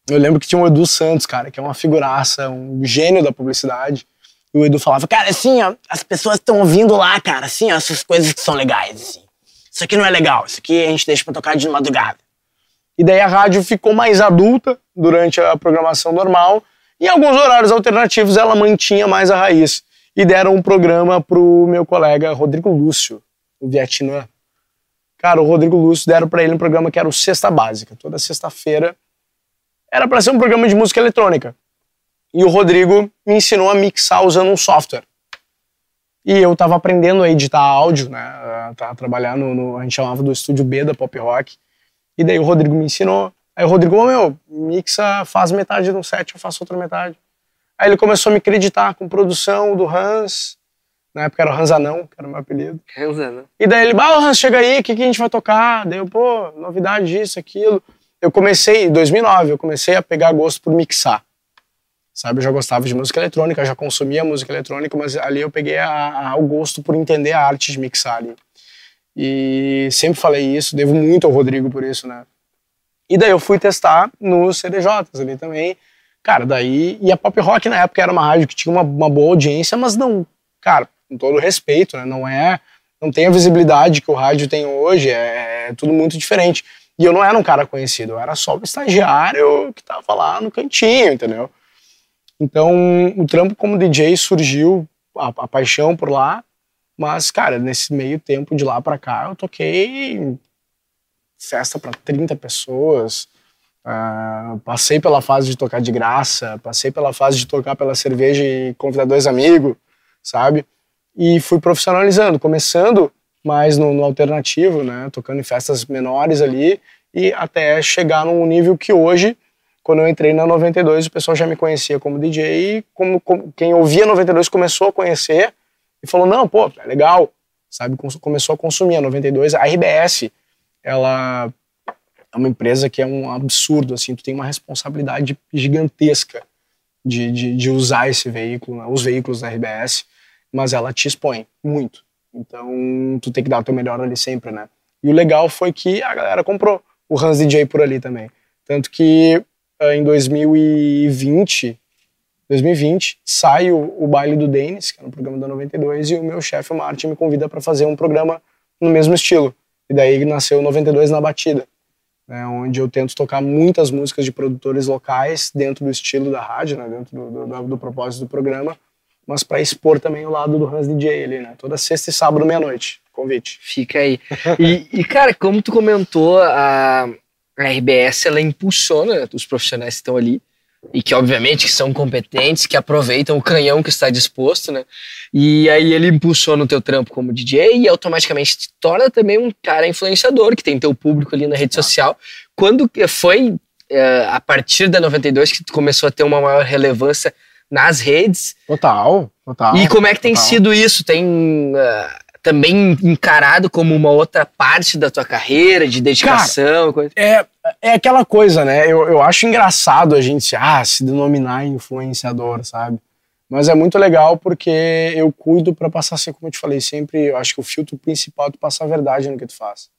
[SPEAKER 1] eu lembro que tinha o Edu Santos, cara, que é uma figuraça, um gênio da publicidade. E o Edu falava, cara, assim, ó, as pessoas estão ouvindo lá, cara, assim, ó, essas coisas que são legais, assim. Isso aqui não é legal, isso aqui a gente deixa pra tocar de madrugada. E daí a rádio ficou mais adulta durante a programação normal. E em alguns horários alternativos ela mantinha mais a raiz. E deram um programa pro meu colega Rodrigo Lúcio, do Vietnã. Cara, o Rodrigo Lúcio deram para ele um programa que era o Sexta Básica. Toda sexta-feira era para ser um programa de música eletrônica. E o Rodrigo me ensinou a mixar usando um software. E eu tava aprendendo a editar áudio, né? Tava trabalhando no, a gente chamava do estúdio B da Pop Rock. E daí o Rodrigo me ensinou. Aí o Rodrigo, oh, meu, mixa, faz metade de um set, eu faço outra metade. Aí ele começou a me acreditar com produção do Hans. Na época era o Hans Anão, que era o meu apelido.
[SPEAKER 2] Hans Anão.
[SPEAKER 1] E daí ele, ah, Hans, chega aí, o que, que a gente vai tocar? Daí eu, pô, novidade disso, aquilo eu comecei, em 2009, eu comecei a pegar gosto por mixar. Sabe, eu já gostava de música eletrônica, já consumia música eletrônica, mas ali eu peguei a, a, o gosto por entender a arte de mixar ali. E sempre falei isso, devo muito ao Rodrigo por isso, né? E daí eu fui testar nos CDJs ali também. Cara, daí. E a pop rock na época era uma rádio que tinha uma, uma boa audiência, mas não. Cara, com todo respeito, né? Não é. Não tem a visibilidade que o rádio tem hoje, é, é tudo muito diferente. E eu não era um cara conhecido, eu era só o estagiário que tava lá no cantinho, entendeu? Então, o trampo como DJ surgiu, a, a paixão por lá, mas, cara, nesse meio tempo de lá pra cá, eu toquei festa para 30 pessoas, uh, passei pela fase de tocar de graça, passei pela fase de tocar pela cerveja e convidar dois amigos, sabe? E fui profissionalizando, começando mais no, no, alternativo, né? Tocando em festas menores ali e até chegar num nível que hoje, quando eu entrei na 92, o pessoal já me conhecia como DJ e como, como quem ouvia 92 começou a conhecer e falou, não, pô, é legal, sabe? Começou a consumir a 92. A RBS, ela é uma empresa que é um absurdo, assim, tu tem uma responsabilidade gigantesca de, de, de usar esse veículo, né? os veículos da RBS, mas ela te expõe muito então, tu tem que dar o teu melhor ali sempre, né? E o legal foi que a galera comprou o Hans DJ por ali também. Tanto que uh, em 2020, 2020, sai o, o baile do Denis, que é no programa da 92, e o meu chefe, o Martin, me convida para fazer um programa no mesmo estilo. E daí nasceu o 92 na batida, né, onde eu tento tocar muitas músicas de produtores locais dentro do estilo da rádio, né, dentro do, do, do propósito do programa, mas para expor também o lado do Hans DJ ali, né? Toda sexta e sábado, meia-noite. Convite.
[SPEAKER 2] Fica aí. e, e, cara, como tu comentou, a, RBS ela impulsiona os profissionais que estão ali e que obviamente são competentes, que aproveitam o canhão que está disposto, né? E aí ele impulsiona o teu trampo como DJ e automaticamente te torna também um cara influenciador, que tem teu público ali na rede social. Quando foi é, a partir da 92 que tu começou a ter uma maior relevância nas redes.
[SPEAKER 1] Total, total.
[SPEAKER 2] E como é que tem
[SPEAKER 1] total.
[SPEAKER 2] sido isso? Tem uh, também encarado como uma outra parte da tua carreira, de dedicação?
[SPEAKER 1] Cara, é, é aquela coisa, né? Eu, eu acho engraçado a gente ah, se denominar influenciador, sabe? Mas é muito legal porque eu cuido para passar, assim, como eu te falei sempre, eu acho que o filtro principal é tu passar a verdade no que tu faz.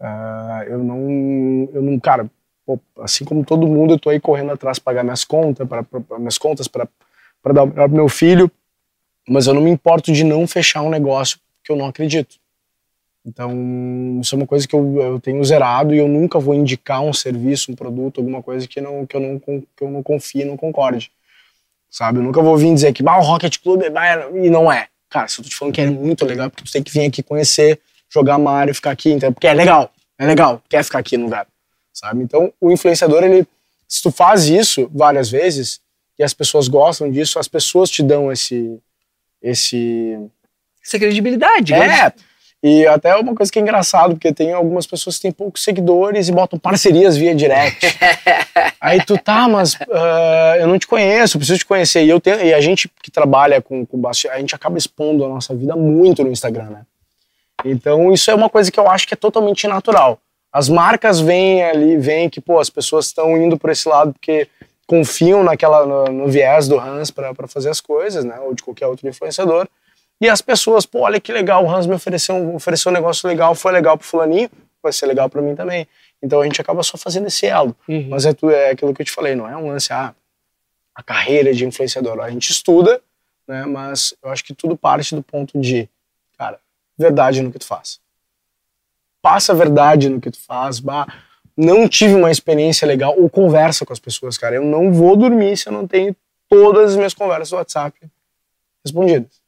[SPEAKER 1] Uh, eu não, eu não, cara, pô, assim como todo mundo, eu tô aí correndo atrás para pagar minhas contas, para minhas contas, para dar o melhor pro meu filho, mas eu não me importo de não fechar um negócio que eu não acredito. Então, isso é uma coisa que eu, eu tenho zerado e eu nunca vou indicar um serviço, um produto, alguma coisa que, não, que, eu, não, que eu não confie, não concorde. Sabe? Eu nunca vou vir dizer que ah, o Rocket Club é... E não é. Cara, se eu tô te falando que é muito legal, porque tu tem que vir aqui conhecer, jogar Mario, ficar aqui, então, porque é legal. É legal. Quer ficar aqui no lugar sabe? Então, o influenciador, ele, se tu faz isso várias vezes e as pessoas gostam disso, as pessoas te dão esse, esse
[SPEAKER 2] essa credibilidade.
[SPEAKER 1] É. E até uma coisa que é engraçado, porque tem algumas pessoas que têm poucos seguidores e botam parcerias via direct. Aí tu tá, mas uh, eu não te conheço, preciso te conhecer. E, eu tenho, e a gente que trabalha com, com a gente acaba expondo a nossa vida muito no Instagram, né? Então isso é uma coisa que eu acho que é totalmente natural. As marcas vêm ali, vêm que, pô, as pessoas estão indo por esse lado porque confiam naquela, no, no viés do Hans para fazer as coisas, né? Ou de qualquer outro influenciador. E as pessoas, pô, olha que legal, o Hans me ofereceu um, ofereceu um negócio legal, foi legal pro fulaninho, vai ser legal para mim também. Então a gente acaba só fazendo esse elo. Uhum. Mas é, tudo, é aquilo que eu te falei, não é um lance, ah, a carreira de influenciador. A gente estuda, né, mas eu acho que tudo parte do ponto de, cara, verdade no que tu faz. Passa a verdade no que tu faz, bah, não tive uma experiência legal, ou conversa com as pessoas, cara. Eu não vou dormir se eu não tenho todas as minhas conversas do WhatsApp respondidas.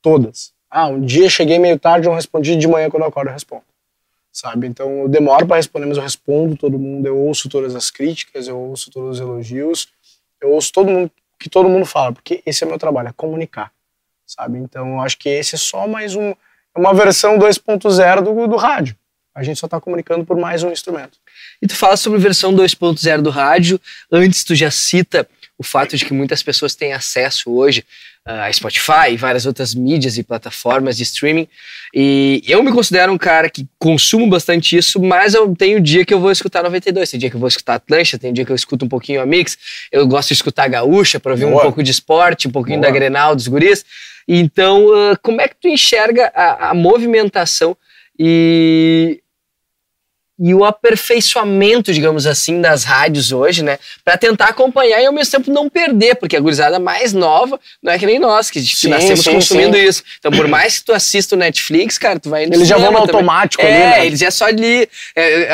[SPEAKER 1] Todas. Ah, um dia cheguei meio tarde, não respondi, de manhã quando eu acordo eu respondo. Sabe? Então eu demoro para responder, mas eu respondo todo mundo, eu ouço todas as críticas, eu ouço todos os elogios, eu ouço todo mundo que todo mundo fala, porque esse é meu trabalho, é comunicar. Sabe? Então eu acho que esse é só mais um, é uma versão 2.0 do, do rádio. A gente só está comunicando por mais um instrumento.
[SPEAKER 2] E tu fala sobre versão 2.0 do rádio. Antes tu já cita o fato de que muitas pessoas têm acesso hoje a Spotify e várias outras mídias e plataformas de streaming. E eu me considero um cara que consumo bastante isso, mas eu tenho dia que eu vou escutar 92, tem dia que eu vou escutar Atlântica, tem dia que eu escuto um pouquinho a Mix, eu gosto de escutar Gaúcha para ouvir Boa. um pouco de esporte, um pouquinho Boa. da Grenal, dos guris. Então, uh, como é que tu enxerga a, a movimentação e e o aperfeiçoamento, digamos assim, das rádios hoje, né? Para tentar acompanhar e ao mesmo tempo não perder, porque a gurizada mais nova não é que nem nós, que, sim, nascemos sim, consumindo sim. isso. Então, por mais que tu assista o Netflix, cara, tu vai.
[SPEAKER 1] Eles já vão no automático
[SPEAKER 2] ali,
[SPEAKER 1] é,
[SPEAKER 2] né? eles já só ali. É, é,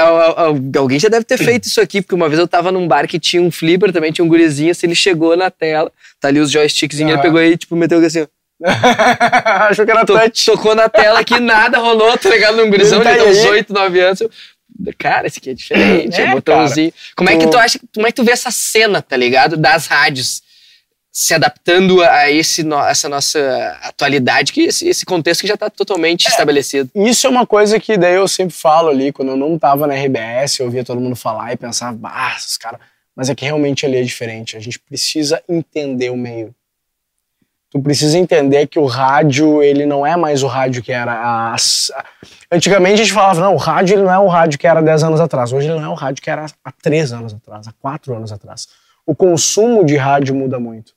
[SPEAKER 2] alguém já deve ter feito isso aqui, porque uma vez eu tava num bar que tinha um flipper, também tinha um gurizinho, assim, ele chegou na tela, tá ali os joysticks, ele pegou aí, tipo, meteu assim.
[SPEAKER 1] Achou que era touch.
[SPEAKER 2] Tocou na tela que nada rolou, tá ligado? Num gurizão de uns 8, 9 anos. Cara, esse aqui é diferente, é, é botãozinho. Cara, como é que tu acha, como é que tu vê essa cena, tá ligado? Das rádios se adaptando a esse, essa nossa atualidade, que esse, esse contexto que já está totalmente é, estabelecido.
[SPEAKER 1] Isso é uma coisa que daí eu sempre falo ali, quando eu não tava na RBS, eu ouvia todo mundo falar e pensava, ah, esses caras. Mas é que realmente ali é diferente. A gente precisa entender o meio tu precisa entender que o rádio, ele não é mais o rádio que era. A, a, antigamente a gente falava, não, o rádio ele não é o rádio que era 10 anos atrás. Hoje ele não é o rádio que era há 3 anos atrás, há 4 anos atrás. O consumo de rádio muda muito.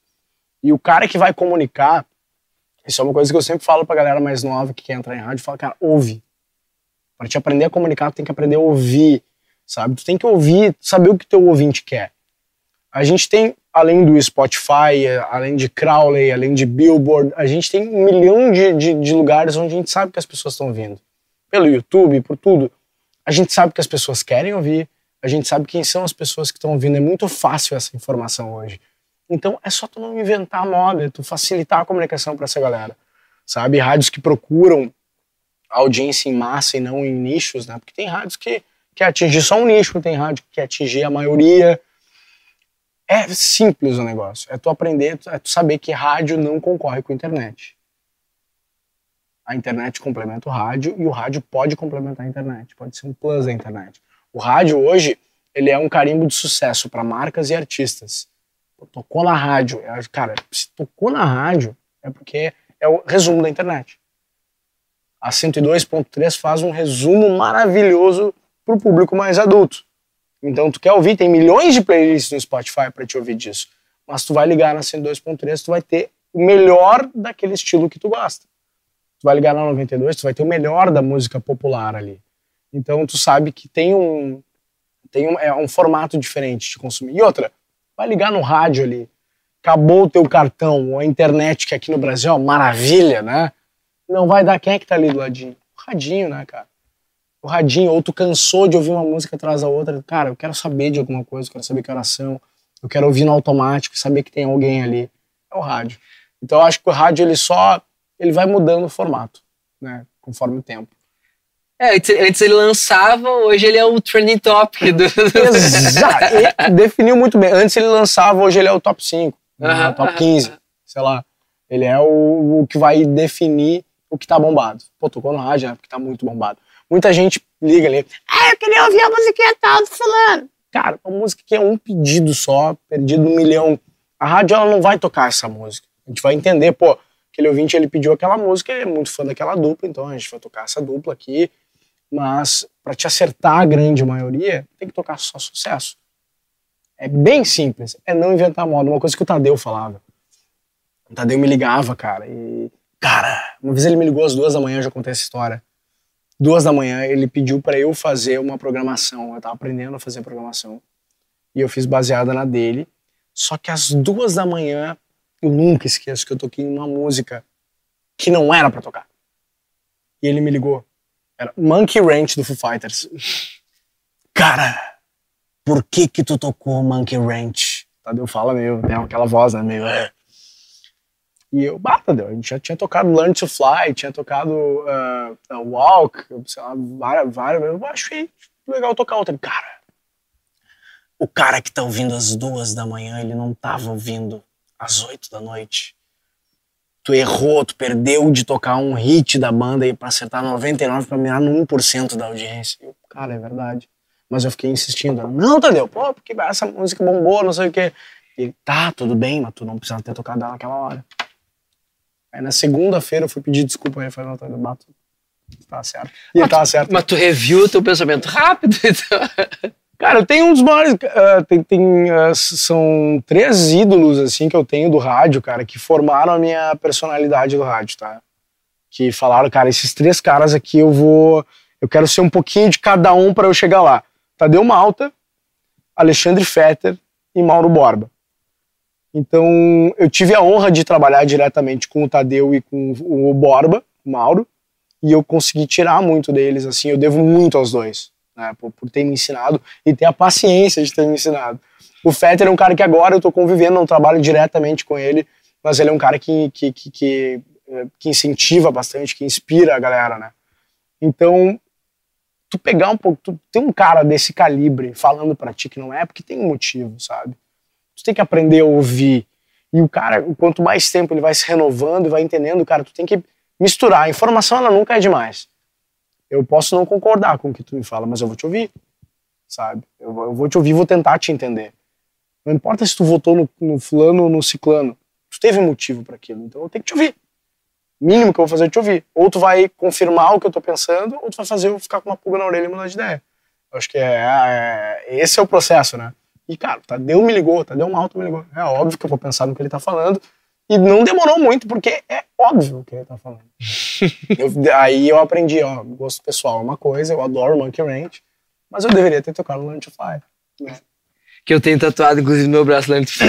[SPEAKER 1] E o cara que vai comunicar, isso é uma coisa que eu sempre falo pra galera mais nova que quer entrar em rádio, fala, cara, ouve. Para te aprender a comunicar, tu tem que aprender a ouvir, sabe? Tu tem que ouvir, saber o que teu ouvinte quer. A gente tem além do Spotify, além de Crowley, além de Billboard, a gente tem um milhão de, de, de lugares onde a gente sabe que as pessoas estão ouvindo. Pelo YouTube, por tudo. A gente sabe que as pessoas querem ouvir, a gente sabe quem são as pessoas que estão ouvindo. É muito fácil essa informação hoje. Então é só tu não inventar moda, é tu facilitar a comunicação para essa galera. Sabe? Rádios que procuram audiência em massa e não em nichos, né? Porque tem rádios que quer atingir só um nicho, tem rádio que quer atingir a maioria. É simples o negócio. É tu aprender, é tu saber que rádio não concorre com internet. A internet complementa o rádio e o rádio pode complementar a internet. Pode ser um plus da internet. O rádio hoje, ele é um carimbo de sucesso para marcas e artistas. Tocou na rádio, é, cara, se tocou na rádio é porque é o resumo da internet. A 102.3 faz um resumo maravilhoso para o público mais adulto. Então, tu quer ouvir, tem milhões de playlists no Spotify para te ouvir disso. Mas tu vai ligar na 102.3, tu vai ter o melhor daquele estilo que tu gosta. Tu vai ligar na 92, tu vai ter o melhor da música popular ali. Então, tu sabe que tem um tem um, é um formato diferente de consumir. E outra, vai ligar no rádio ali. Acabou o teu cartão, ou a internet, que aqui no Brasil é uma maravilha, né? Não vai dar quem é que tá ali do ladinho? O radinho, né, cara? O radinho, ou tu cansou de ouvir uma música atrás da outra, cara, eu quero saber de alguma coisa, eu quero saber que oração, eu quero ouvir no automático, saber que tem alguém ali. É o rádio. Então eu acho que o rádio ele só ele vai mudando o formato, né, conforme o tempo.
[SPEAKER 2] É, antes ele lançava, hoje ele é o trending topic do.
[SPEAKER 1] Exato. Ele definiu muito bem. Antes ele lançava, hoje ele é o top 5, uh -huh, o top 15, uh -huh. sei lá. Ele é o, o, que vai definir o que tá bombado. Pô, tocou no rádio, né? Porque tá muito bombado. Muita gente liga ali, ah, eu queria ouvir a musiquinha tal do fulano. Cara, uma música que é um pedido só, perdido um milhão. A rádio ela não vai tocar essa música. A gente vai entender, pô, aquele ouvinte ele pediu aquela música, ele é muito fã daquela dupla, então a gente vai tocar essa dupla aqui. Mas para te acertar a grande maioria, tem que tocar só sucesso. É bem simples, é não inventar moda. Uma coisa que o Tadeu falava. O Tadeu me ligava, cara, e Cara, uma vez ele me ligou às duas da manhã, eu já contei essa história. Duas da manhã, ele pediu para eu fazer uma programação. Eu tava aprendendo a fazer programação. E eu fiz baseada na dele. Só que às duas da manhã, eu nunca esqueço que eu toquei uma música que não era para tocar. E ele me ligou. Era Monkey Ranch do Foo Fighters. Cara, por que que tu tocou Monkey Ranch? Tadeu fala meio, tem aquela voz, né, meio... "É". E eu, bah, Tadeu, a gente já tinha tocado Learn to Fly, tinha tocado uh, uh, Walk, sei lá, várias, várias, eu achei legal tocar outra. Cara, o cara que tá ouvindo às duas da manhã, ele não tava ouvindo às oito da noite. Tu errou, tu perdeu de tocar um hit da banda aí pra acertar 99 pra mirar no 1% da audiência. Eu, cara, é verdade. Mas eu fiquei insistindo. Não, Tadeu, pô, porque essa música bombou, não sei o quê. E tá, tudo bem, mas tu não precisava ter tocado ela naquela hora. Aí na segunda-feira eu fui pedir desculpa aí, falei, não, Tadeu, bato. Tá certo. E ele tava certo.
[SPEAKER 2] Mas tu reviu o teu pensamento rápido, então.
[SPEAKER 1] Cara, eu tenho um dos maiores. ah, tem, tem, ah, são três ídolos, assim, que eu tenho do rádio, cara, que formaram a minha personalidade do rádio, tá? Que falaram, cara, esses três caras aqui eu vou. Eu quero ser um pouquinho de cada um para eu chegar lá. Tadeu Malta, Alexandre Fetter e Mauro Borba. Então, eu tive a honra de trabalhar diretamente com o Tadeu e com o Borba, o Mauro, e eu consegui tirar muito deles, assim, eu devo muito aos dois, né, por, por ter me ensinado e ter a paciência de ter me ensinado. O Fetter é um cara que agora eu tô convivendo, não trabalho diretamente com ele, mas ele é um cara que, que, que, que, eh, que incentiva bastante, que inspira a galera, né. Então, tu pegar um pouco, tu tem um cara desse calibre falando pra ti que não é, porque tem um motivo, sabe? Tu tem que aprender a ouvir. E o cara, quanto mais tempo ele vai se renovando e vai entendendo, cara, tu tem que misturar. A informação, ela nunca é demais. Eu posso não concordar com o que tu me fala, mas eu vou te ouvir, sabe? Eu, vou- te ouvir, vou tentar te entender. Não importa se tu votou no, no fulano ou no ciclano, tu teve motivo para aquilo, então eu tenho que te ouvir. O mínimo que eu vou fazer é te ouvir. Ou tu vai confirmar o que eu tô pensando, ou tu vai fazer eu ficar com uma pulga na orelha e mudar de ideia. Eu acho que é, é- esse é o processo, né? E, cara, o Tadeu me ligou, Tadeu Malta me ligou. É óbvio que eu vou pensar no que ele tá falando. E não demorou muito, porque é óbvio o que ele tá falando. Eu- aí eu aprendi, ó, gosto pessoal é uma coisa, eu adoro Monkey Ranch, mas eu deveria ter tocado Learn to Fly. né?
[SPEAKER 2] Que eu tenho tatuado, inclusive, no meu braço Learn to Fly.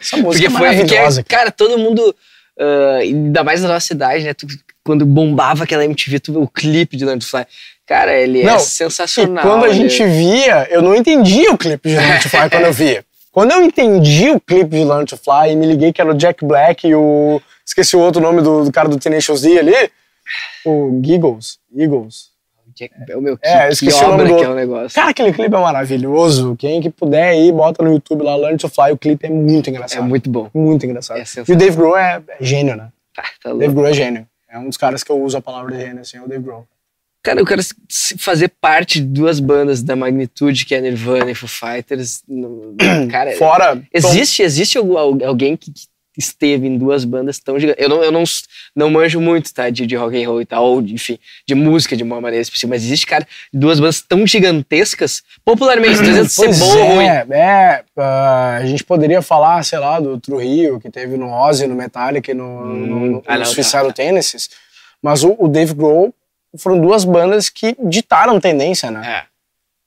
[SPEAKER 1] Essa música
[SPEAKER 2] Porque
[SPEAKER 1] é
[SPEAKER 2] foi.
[SPEAKER 1] maravilhosa.
[SPEAKER 2] que, cara, todo mundo. ah, ainda mais na nossa cidade, né? tu- quando bombava aquela MTV, tu o clipe de Learn to Fly. Cara, ele é
[SPEAKER 1] Não, E
[SPEAKER 2] sensacional.
[SPEAKER 1] quando a
[SPEAKER 2] ele-
[SPEAKER 1] gente via, eu não entendia o clipe de Learn to Fly quando eu via. Quando eu entendi o clipe de Learn to Fly e me liguei que era o Jack Black e o. Esqueci o outro nome do, do cara do Tenacious D ali. O Giggles. Eagles.
[SPEAKER 2] É o meu que,
[SPEAKER 1] É, eu
[SPEAKER 2] que
[SPEAKER 1] esqueci o nome do
[SPEAKER 2] que é o negócio.
[SPEAKER 1] Cara, aquele clipe é maravilhoso. Quem que puder aí, bota no YouTube lá, Learn to Fly. O clipe é muito
[SPEAKER 2] é
[SPEAKER 1] engraçado.
[SPEAKER 2] muito bom.
[SPEAKER 1] Muito engraçado.
[SPEAKER 2] É
[SPEAKER 1] e o. Dave Grohl é, é gênio, né?
[SPEAKER 2] Tá, tá louco.
[SPEAKER 1] Dave Grohl é gênio. É um dos caras que eu uso a palavra gênio, assim, é o Dave Grohl.
[SPEAKER 2] Cara, eu quero fazer parte de duas bandas da magnitude que é Nirvana e Foo Fighters. Cara,
[SPEAKER 1] Fora.
[SPEAKER 2] existe, existe algum- al- alguém que, que esteve em duas bandas tão gigantes. Eu não, eu não, não manjo muito, tá? De, de rock and roll e tal, ou de, enfim, de música de uma maneira específica, mas existe, cara, duas bandas tão gigantescas, popularmente, tô dizendo ser bom ou ruim.
[SPEAKER 1] é, é, ah, a gente poderia falar, sei lá, do True Rio, que teve no Ozzy, no Metallica e no,
[SPEAKER 2] Hum,
[SPEAKER 1] no, no,
[SPEAKER 2] ah,
[SPEAKER 1] no
[SPEAKER 2] não,
[SPEAKER 1] Suicidal
[SPEAKER 2] tá, tá.
[SPEAKER 1] Mas o, o Dave Grohl foram duas bandas que ditaram tendência, né?
[SPEAKER 2] É,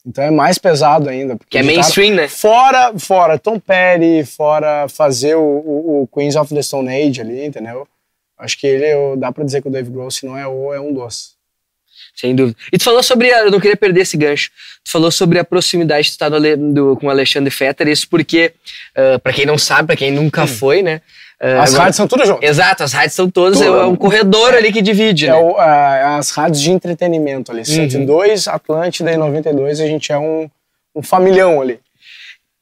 [SPEAKER 1] Então é mais pesado ainda. porque
[SPEAKER 2] que é mainstream, né?
[SPEAKER 1] Fora, fora Tom Petty, fora fazer o, o, o Queens of the Stone Age ali, entendeu? Acho que ele, eu- dá pra dizer que o Dave Grohl, se não é o, é um dos.
[SPEAKER 2] Sem dúvida. E tu falou sobre. A, eu não queria perder esse gancho. Tu falou sobre a proximidade que tu tá Ale- do- com o Alexandre Fetter. Isso porque, uh, para quem não sabe, pra quem nunca foi, né?
[SPEAKER 1] As
[SPEAKER 2] agora-
[SPEAKER 1] rádios são tudo junto.
[SPEAKER 2] Exato, as rádios são todas.
[SPEAKER 1] Tudo.
[SPEAKER 2] É um corredor ali que divide,
[SPEAKER 1] É
[SPEAKER 2] né?
[SPEAKER 1] o- a- as rádios de entretenimento ali.
[SPEAKER 2] Uhum.
[SPEAKER 1] 102, Atlântida e 92, a gente é um, um familhão ali.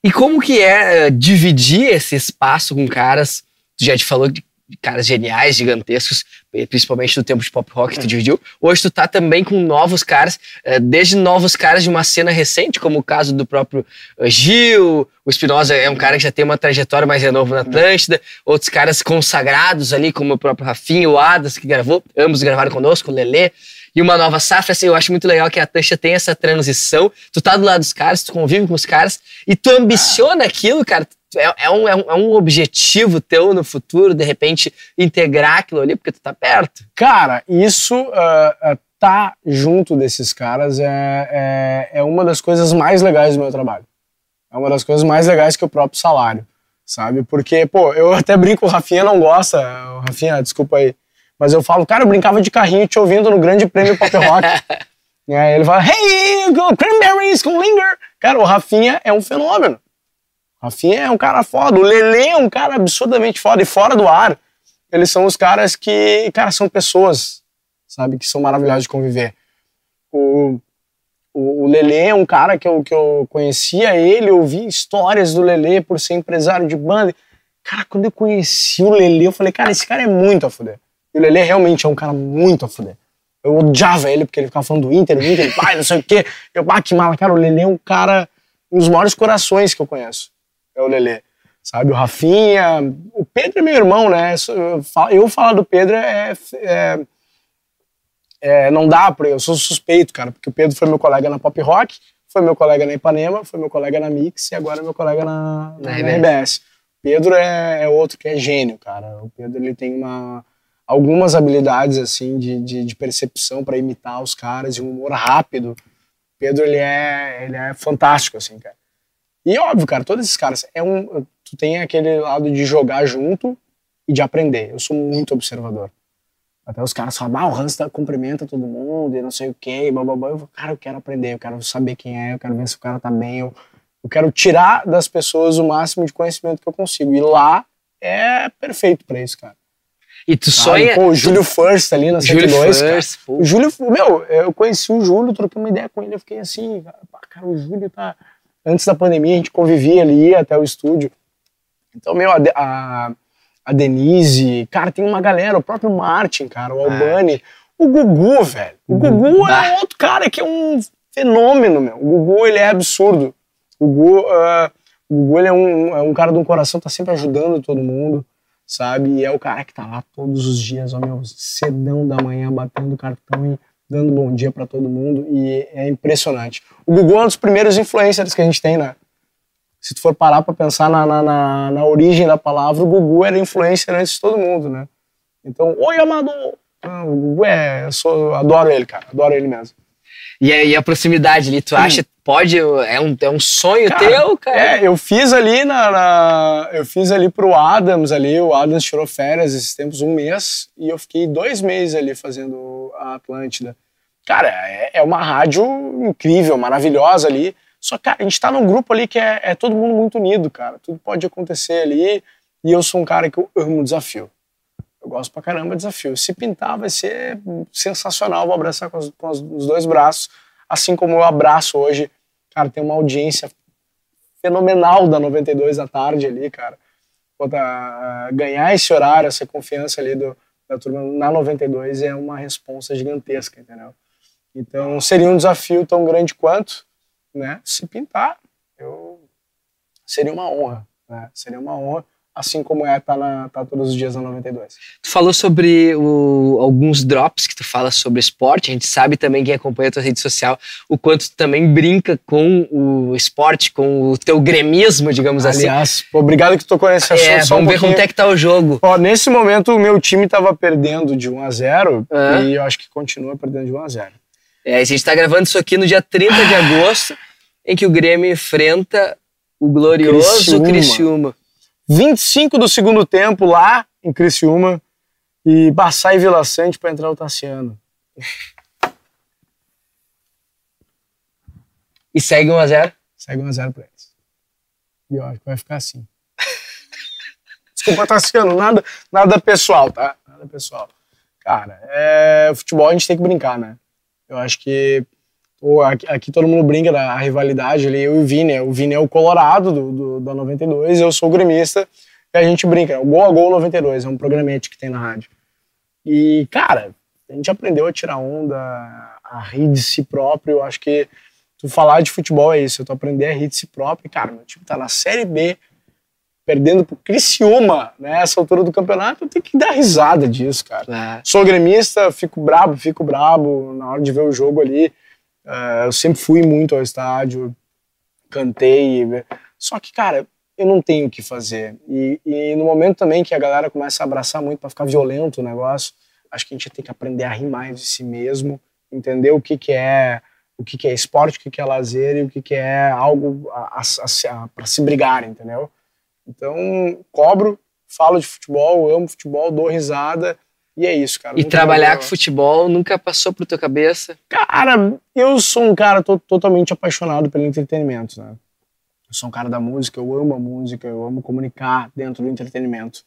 [SPEAKER 2] E como que é eh, dividir esse espaço com caras? Tu já te falou de caras geniais, gigantescos, principalmente do tempo de pop rock que tu dividiu. Hoje tu tá também com novos caras, eh, desde novos caras de uma cena recente, como o caso do próprio eh, Gil, o Espinosa é um cara que já tem uma trajetória mais renovo na Atlântida, outros caras consagrados ali, como o próprio Rafinha, o Adas, que gravou, ambos gravaram conosco, o Lelê. E uma nova safra, assim, eu acho muito legal que a Atlântida tem essa transição. Tu tá do lado dos caras, tu convive com os caras e tu ambiciona aquilo, cara. É, um, é, um, é um objetivo teu no futuro, de repente, integrar aquilo ali, porque tu tá perto.
[SPEAKER 1] Cara, isso uh, uh, tá junto desses caras é, é, é uma das coisas mais legais do meu trabalho. É uma das coisas mais legais que o próprio salário, sabe? Porque, pô, eu até brinco, o Rafinha não gosta, o Rafinha, desculpa aí, mas eu falo, cara, eu brincava de carrinho te ouvindo no Grande Prêmio Pop Rock. e aí ele fala, hey, go cranberries com Linger. Cara, o Rafinha é um fenômeno. Rafinha é um cara foda. O Lele é um cara absurdamente foda. E fora do ar, eles são os caras que, cara, são pessoas, sabe, que são maravilhosos de conviver. O, o, o Lele é um cara que eu, que eu conhecia ele, eu ouvi histórias do Lele por ser empresário de banda. Cara, quando eu conheci o Lele, eu falei, cara, esse cara é muito a fuder. E o Lele realmente é um cara muito a fuder. Eu odiava ele porque ele ficava falando do Inter, do Inter, pai, não sei o quê. Eu, ah, que mala. Cara, o Lele é um cara, um dos maiores corações que eu conheço. É o Lele. Sabe, o Rafinha. O Pedro é meu irmão, né? Eu falar do Pedro é, é, é não dá pra eu sou suspeito, cara, porque o Pedro foi meu colega na Pop Rock, foi meu colega na Ipanema, foi meu colega na Mix e agora é meu colega na, na, na RBS. Pedro é, é outro que é gênio, cara. O Pedro ele tem uma algumas habilidades assim de, de, de percepção para imitar os caras e um humor rápido. Pedro ele é ele é fantástico assim, cara. E óbvio, cara, todos esses caras é um tu tem aquele lado de jogar junto e de aprender. Eu sou muito observador. Até os caras falam, ah, o Hans tá, cumprimenta todo mundo e não sei o quê, blá, blá, blá. Eu falo, cara, eu quero aprender, eu quero saber quem é, eu quero ver se o cara tá bem, eu, eu quero tirar das pessoas o máximo de conhecimento que eu consigo. E lá é perfeito para isso, cara.
[SPEAKER 2] E tu sonha.
[SPEAKER 1] Pô, o Júlio First ali na 102. First, cara. O Júlio, meu, eu conheci o Júlio, troquei uma ideia com ele, eu fiquei assim, cara, o Júlio tá. Antes da pandemia a gente convivia ali, ia até o estúdio. Então, meu, a, a, a Denise, cara, tem uma galera, o próprio Martin, cara, o é. Albani, o Gugu, velho. O Gugu é outro cara que é um fenômeno, meu. O Gugu, ele é absurdo. O Gugu, uh, o Gugu ele é um, é um cara de um coração, tá sempre ajudando todo mundo sabe? E é o cara que tá lá todos os dias, ó, meu, cedão da manhã, batendo cartão e dando bom dia para todo mundo. E é impressionante. O Gugu é um dos primeiros influencers que a gente tem, né? Se tu for parar pra pensar na, na, na, na origem da palavra, o Gugu era influencer antes de todo mundo, né? Então, oi, Amado! Não, o Gugu é. Eu sou, adoro ele, cara. Adoro ele mesmo.
[SPEAKER 2] E a, e a proximidade ali, tu acha pode é um, é um sonho cara, teu, cara?
[SPEAKER 1] É, eu fiz ali na, na, eu fiz ali pro Adams ali, o Adams tirou férias esses tempos um mês e eu fiquei dois meses ali fazendo a Atlântida. Cara, é, é uma rádio incrível, maravilhosa ali. Só que a gente tá num grupo ali que é, é todo mundo muito unido, cara. Tudo pode acontecer ali e eu sou um cara que eu amo desafio. Eu gosto pra caramba de desafio. Se pintar vai ser sensacional, vou abraçar com, os, com os dois braços assim como eu abraço hoje, cara, tem uma audiência fenomenal da 92 à tarde ali, cara. Puta, ganhar esse horário, essa confiança ali do, da turma na 92 é uma responsa gigantesca, entendeu? Então seria um desafio tão grande quanto, né? Se pintar, eu seria uma honra, né? Seria uma honra assim como é tá, na, tá todos os dias na 92.
[SPEAKER 2] Tu falou sobre o, alguns drops que tu fala sobre esporte, a gente sabe também quem acompanha a tua rede social, o quanto tu também brinca com o esporte, com o teu gremismo, digamos
[SPEAKER 1] Aliás,
[SPEAKER 2] assim.
[SPEAKER 1] Aliás, obrigado que tu conhece a
[SPEAKER 2] é, Vamos um ver como é que tá o jogo.
[SPEAKER 1] Ó, nesse momento o meu time tava perdendo de 1 a 0 ah. e eu acho que continua perdendo de 1 a 0.
[SPEAKER 2] É, a gente tá gravando isso aqui no dia 30 de agosto, em que o Grêmio enfrenta o glorioso Criciúma. Criciúma.
[SPEAKER 1] 25 do segundo tempo lá em Criciúma e Baçá e Vila Sante para entrar o Tassiano.
[SPEAKER 2] E segue 1 a 0
[SPEAKER 1] Segue 1 a 0 para eles. E eu acho que vai ficar assim. Desculpa, Tassiano, nada, nada pessoal, tá? Nada pessoal. Cara, é, futebol a gente tem que brincar, né? Eu acho que aqui, aqui, todo mundo brinca da rivalidade ali, eu e o Vini. O Vini é o colorado do, do, da 92, eu sou o gremista, e a gente brinca. O Gol a Gol 92 é um programete que tem na rádio. E, cara, a gente aprendeu a tirar onda, a rir de si próprio. Eu acho que tu falar de futebol é isso, tu aprender a rir de si próprio. E, cara, meu time tá na Série B, perdendo pro Criciúma, né? Essa altura do campeonato, eu tenho que dar risada disso, cara. É. Sou gremista, fico brabo, fico brabo na hora de ver o jogo ali. Uh, eu sempre fui muito ao estádio, cantei. Só que, cara, eu não tenho o que fazer. E, e, no momento também que a galera começa a abraçar muito para ficar violento o negócio, acho que a gente tem que aprender a rir mais de si mesmo, entender o que, que é o que, que é esporte, o que, que é lazer e o que, que é algo para se brigar, entendeu? Então, cobro, falo de futebol, amo futebol, dou risada e é isso, cara.
[SPEAKER 2] E trabalhar com futebol nunca passou por tua cabeça?
[SPEAKER 1] Cara, eu sou um cara totalmente apaixonado pelo entretenimento, né? Eu sou um cara da música, eu amo a música, eu amo comunicar dentro do entretenimento.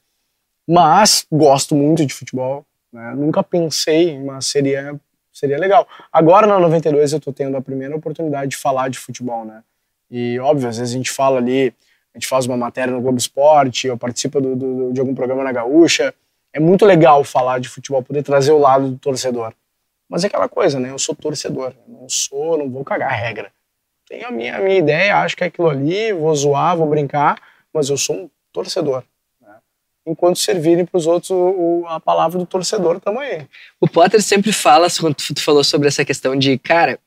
[SPEAKER 1] Mas gosto muito de futebol, né? Nunca pensei, mas seria, seria legal. Agora na 92 eu tô tendo a primeira oportunidade de falar de futebol, né? E óbvio, às vezes a gente fala ali, a gente faz uma matéria no Globo Esporte, eu participo do, do, de algum programa na Gaúcha. É muito legal falar de futebol, poder trazer o lado do torcedor. Mas é aquela coisa, né? Eu sou torcedor, não sou, não vou cagar regra tenho a minha, a minha ideia, acho que é aquilo ali, vou zoar, vou brincar, mas eu sou um torcedor. Né? Enquanto servirem para os outros o, a palavra do torcedor, tamo aí.
[SPEAKER 2] O Potter sempre fala, quando tu falou sobre essa questão de, cara,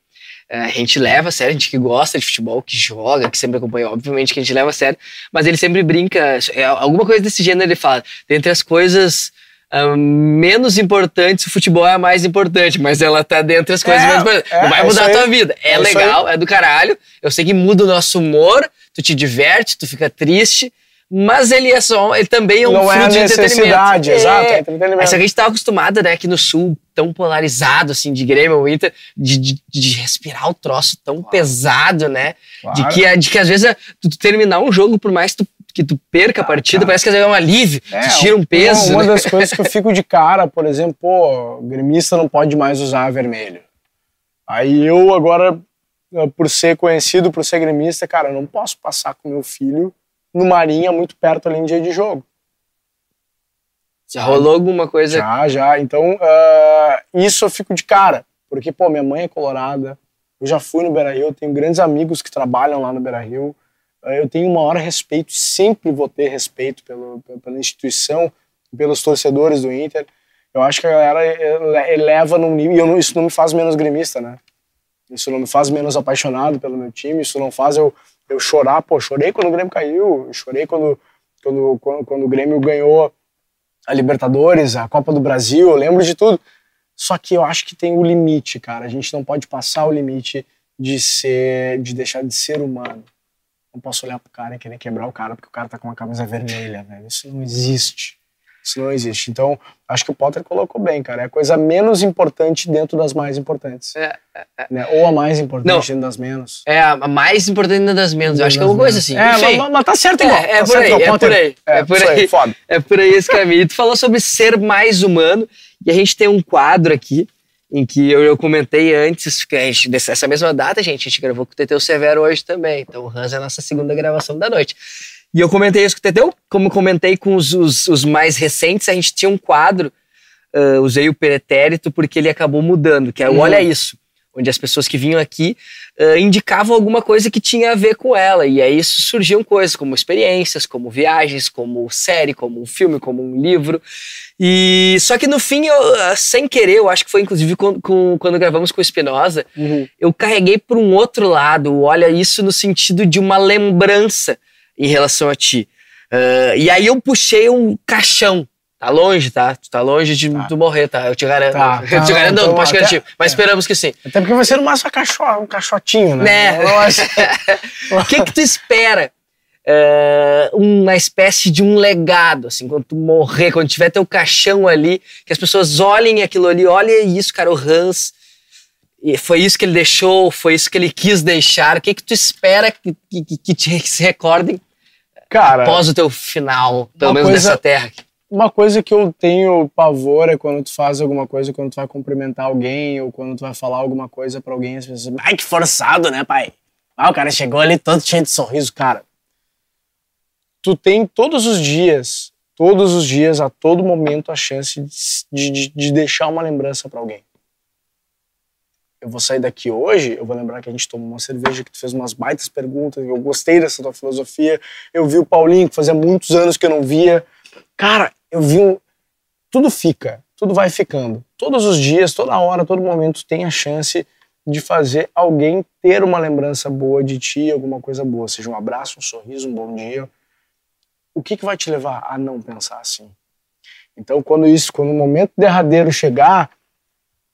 [SPEAKER 2] a gente leva a sério, a gente que gosta de futebol, que joga, que sempre acompanha, obviamente que a gente leva a sério, mas ele sempre brinca, é, alguma coisa desse gênero ele fala, dentre as coisas uh, menos importantes, o futebol é a mais importante, mas ela tá dentro das coisas é, menos importantes. É, não vai mudar a tua vida. É, é legal, é do caralho. Eu sei que muda o nosso humor, tu te diverte, tu fica triste. Mas ele é só, ele também é um
[SPEAKER 1] não
[SPEAKER 2] fruto
[SPEAKER 1] é
[SPEAKER 2] de
[SPEAKER 1] necessidade, exato, é entretenimento.
[SPEAKER 2] Essa que a gente tá acostumada, né, aqui no sul, tão polarizado, assim, de Grêmio, Inter, de, de, de respirar o troço tão claro. pesado, né? Claro. De, que, de que às vezes tu terminar um jogo, por mais que tu que tu perca a partida, ah, parece que é um alívio, é, tu tira um peso.
[SPEAKER 1] Uma, uma né? das coisas que eu fico de cara, por exemplo, pô, o gremista não pode mais usar vermelho. Aí eu agora, por ser conhecido, por ser gremista, cara, não posso passar com meu filho no Marinha muito perto ali em dia de jogo.
[SPEAKER 2] Já rolou alguma coisa?
[SPEAKER 1] Já, já. Então, uh, isso eu fico de cara. Porque, pô, minha mãe é colorada, eu já fui no Beira-Rio, tenho grandes amigos que trabalham lá no Beira-Rio, eu tenho o maior respeito, sempre vou ter respeito pelo, pela instituição, pelos torcedores do Inter. Eu acho que a galera eleva num nível, e eu não, isso não me faz menos gremista, né? Isso não me faz menos apaixonado pelo meu time, isso não faz eu, eu chorar. Pô, chorei quando o Grêmio caiu, chorei quando, quando, quando, quando o Grêmio ganhou a Libertadores, a Copa do Brasil, eu lembro de tudo. Só que eu acho que tem o limite, cara. A gente não pode passar o limite de ser, de deixar de ser humano. Não posso olhar pro cara e querer quebrar o cara porque o cara tá com uma camisa vermelha, velho. Isso não existe. Isso não existe. Então, acho que o Potter colocou bem, cara. É a coisa menos importante dentro das mais importantes. É, é, é. Né? Ou a mais importante não, dentro das menos.
[SPEAKER 2] É, a mais importante dentro das menos. Eu acho que é uma coisa assim.
[SPEAKER 1] É, mas, mas, tá certo igual.
[SPEAKER 2] É, é
[SPEAKER 1] tá
[SPEAKER 2] por, aí,
[SPEAKER 1] é
[SPEAKER 2] por aí. É, por aí. Foda. É por aí esse caminho. tu falou sobre ser mais humano e a gente tem um quadro aqui em que eu, eu comentei antes, que a gente, dessa mesma data, gente, a gente gravou com o Teteu Severo hoje também. Então o Hans é a nossa segunda gravação da noite. E eu comentei isso com o Teteu, como comentei com os, os, os mais recentes, a gente tinha um quadro, uh, usei o pretérito porque ele acabou mudando, que é o uhum. Olha Isso onde as pessoas que vinham aqui uh, indicavam alguma coisa que tinha a ver com ela. E aí isso surgiam coisas como experiências, como viagens, como série, como um filme, como um livro. E só que no fim, eu, uh, sem querer, eu acho que foi inclusive com, com, quando gravamos com o Espinosa, uhum. eu carreguei para um outro lado. Olha isso no sentido de uma lembrança em relação a ti. Uh, e aí eu puxei um caixão Tá longe, tá? Tu tá longe de tá. tu morrer, tá? Eu te garanto. Tá, eu te garanto, não, não pode garantir. Mas é. esperamos que sim.
[SPEAKER 1] Até porque você não mais um, um caixotinho, né?
[SPEAKER 2] né? O que que tu espera? Uh, uma espécie de um legado, assim, quando tu morrer, quando tiver teu caixão ali, que as pessoas olhem aquilo ali, olha isso, cara, o Hans, foi isso que ele deixou, foi isso que ele quis deixar, o que que tu espera que, que, que te se recordem cara, após o teu final, pelo menos coisa, nessa terra aqui?
[SPEAKER 1] uma coisa que eu tenho pavor é quando tu faz alguma coisa, quando tu vai cumprimentar alguém ou quando tu vai falar alguma coisa para alguém, as pessoas, ai que forçado, né, pai? Ah, o cara chegou ali todo cheio de sorriso, cara. Tu tem todos os dias, todos os dias, a todo momento, a chance de, de, de deixar uma lembrança para alguém. Eu vou sair daqui hoje, eu vou lembrar que a gente tomou uma cerveja, que tu fez umas baitas perguntas, eu gostei dessa tua filosofia. Eu vi o Paulinho, que fazia muitos anos que eu não via. Cara, eu vi um. Tudo fica, tudo vai ficando. Todos os dias, toda hora, todo momento tem a chance de fazer alguém ter uma lembrança boa de ti, alguma coisa boa, seja um abraço, um sorriso, um bom dia, o que, que vai te levar a não pensar assim? Então, quando isso, quando o momento derradeiro chegar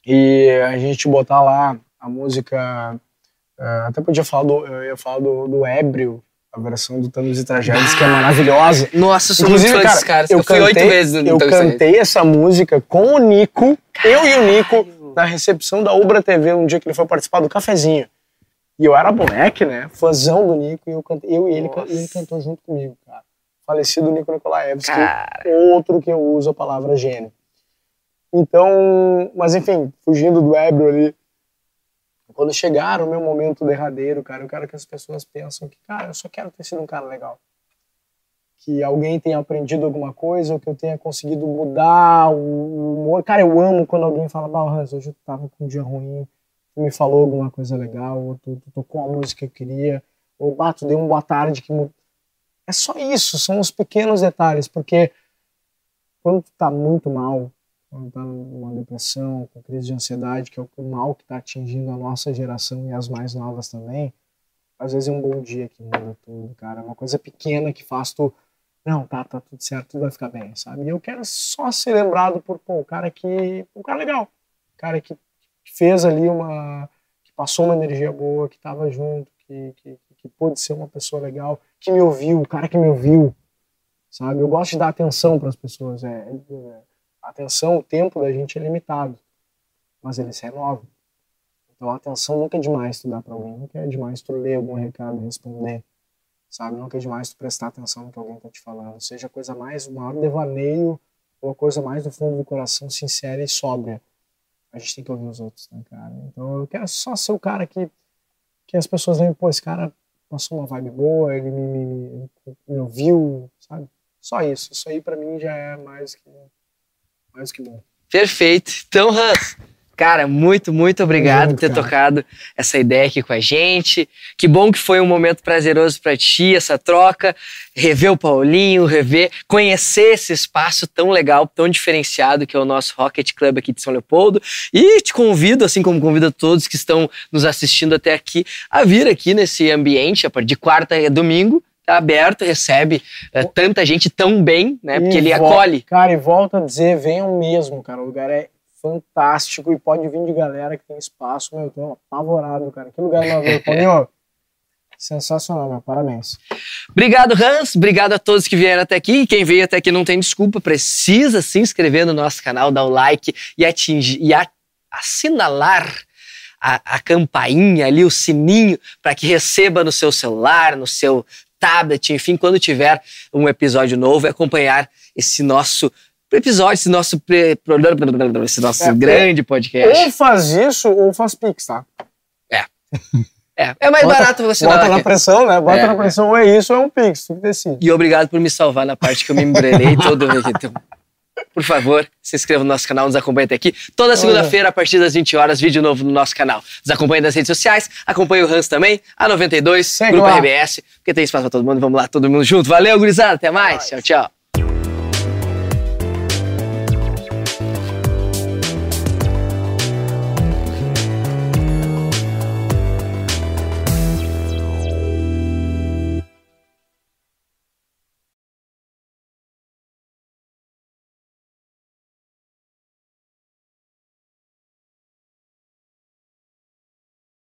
[SPEAKER 1] e a gente botar lá a música, uh, até podia falar do, eu ia falar do, do Ébrio, a versão do Thanos e Tragédias, que é maravilhosa.
[SPEAKER 2] Nossa, sou Inclusive, muito fã cara, caras. Eu, eu fui oito vezes no
[SPEAKER 1] Eu cantei essa música com o Nico, Caralho. eu e o Nico, na recepção da Ubra TV, um dia que ele foi participar do cafezinho. E eu era moleque, né? Fãzão do Nico, e eu, cantei, eu e ele, ele cantou junto comigo, cara. Falecido Nico Nikolaevski, outro que eu uso a palavra gênio. Então, mas enfim, fugindo do ébrio ali, quando chegar o meu momento derradeiro, cara, eu quero que as pessoas pensam que, cara, eu só quero ter sido um cara legal. Que alguém tenha aprendido alguma coisa, ou que eu tenha conseguido mudar o humor. Cara, eu amo quando alguém fala, bah, hoje eu tava com um dia ruim, tu me falou alguma coisa legal, ou tu, tu tocou a música que eu queria, ou bah, tu deu um boa tarde que. É só isso, são os pequenos detalhes, porque quando tu tá muito mal, quando tá numa depressão, com crise de ansiedade, que é o mal que está atingindo a nossa geração e as mais novas também, às vezes é um bom dia que muda tudo, cara. É uma coisa pequena que faz tu. Não, tá, tá tudo certo, tudo vai ficar bem, sabe? E eu quero só ser lembrado por, pô, o cara que. Um cara legal. Um cara que fez ali uma. que passou uma energia boa, que tava junto, que, que, que pôde ser uma pessoa legal, que me ouviu, o cara que me ouviu, sabe? Eu gosto de dar atenção para as pessoas. É, é atenção, o tempo da gente é limitado, mas ele se renova. Então a atenção nunca é demais tu dar para alguém, nunca é demais tu ler algum recado, responder, sabe? Nunca é demais tu prestar atenção no que alguém tá te falando, seja coisa mais, o maior devaneio ou a coisa mais do fundo do coração, sincera e sóbria. A gente tem que ouvir os outros, né, cara? Então eu quero só ser o cara que, que as pessoas veem, pô, esse cara passou uma vibe boa, ele me, me, me ouviu, sabe? Só isso. Isso aí para mim já é mais que mais que bom.
[SPEAKER 2] Perfeito. Então, Hans, cara, muito, muito obrigado por ter cara. tocado essa ideia aqui com a gente. Que bom que foi um momento prazeroso para ti, essa troca. Rever o Paulinho, rever, conhecer esse espaço tão legal, tão diferenciado que é o nosso Rocket Club aqui de São Leopoldo. E te convido, assim como convido a todos que estão nos assistindo até aqui, a vir aqui nesse ambiente, a partir de quarta e domingo, aberto, recebe é, tanta gente tão bem, né? Porque e ele acolhe.
[SPEAKER 1] Cara, e volta a dizer, venham mesmo, cara. O lugar é fantástico e pode vir de galera que tem espaço. Meu, eu tô apavorado, cara. Que lugar maravilhoso. Paulinho, sensacional, meu. Parabéns.
[SPEAKER 2] Obrigado, Hans. Obrigado a todos que vieram até aqui. E quem veio até aqui não tem desculpa, precisa se inscrever no nosso canal, dar o like e atingir e a, assinalar a, a, campainha ali, o sininho, para que receba no seu celular, no seu tablet, enfim, quando tiver um episódio novo, acompanhar esse nosso episódio, esse nosso, esse nosso é, grande podcast.
[SPEAKER 1] Ou faz isso, ou faz Pix, tá?
[SPEAKER 2] É. É, é mais bota, barato você
[SPEAKER 1] Bota na pressão, né? Bota é, na pressão, ou é isso ou é um Pix, tu decide.
[SPEAKER 2] E obrigado por me salvar na parte que eu me embrelhei todo. Por favor, se inscreva no nosso canal, nos acompanhe até aqui. Toda segunda-feira, a partir das 20 horas, vídeo novo no nosso canal. Nos acompanhe nas redes sociais, acompanhe o Hans também, a 92, Segue Grupo lá. RBS, porque tem espaço pra todo mundo. Vamos lá, todo mundo junto. Valeu, gurizada, até mais. Tchau, tchau.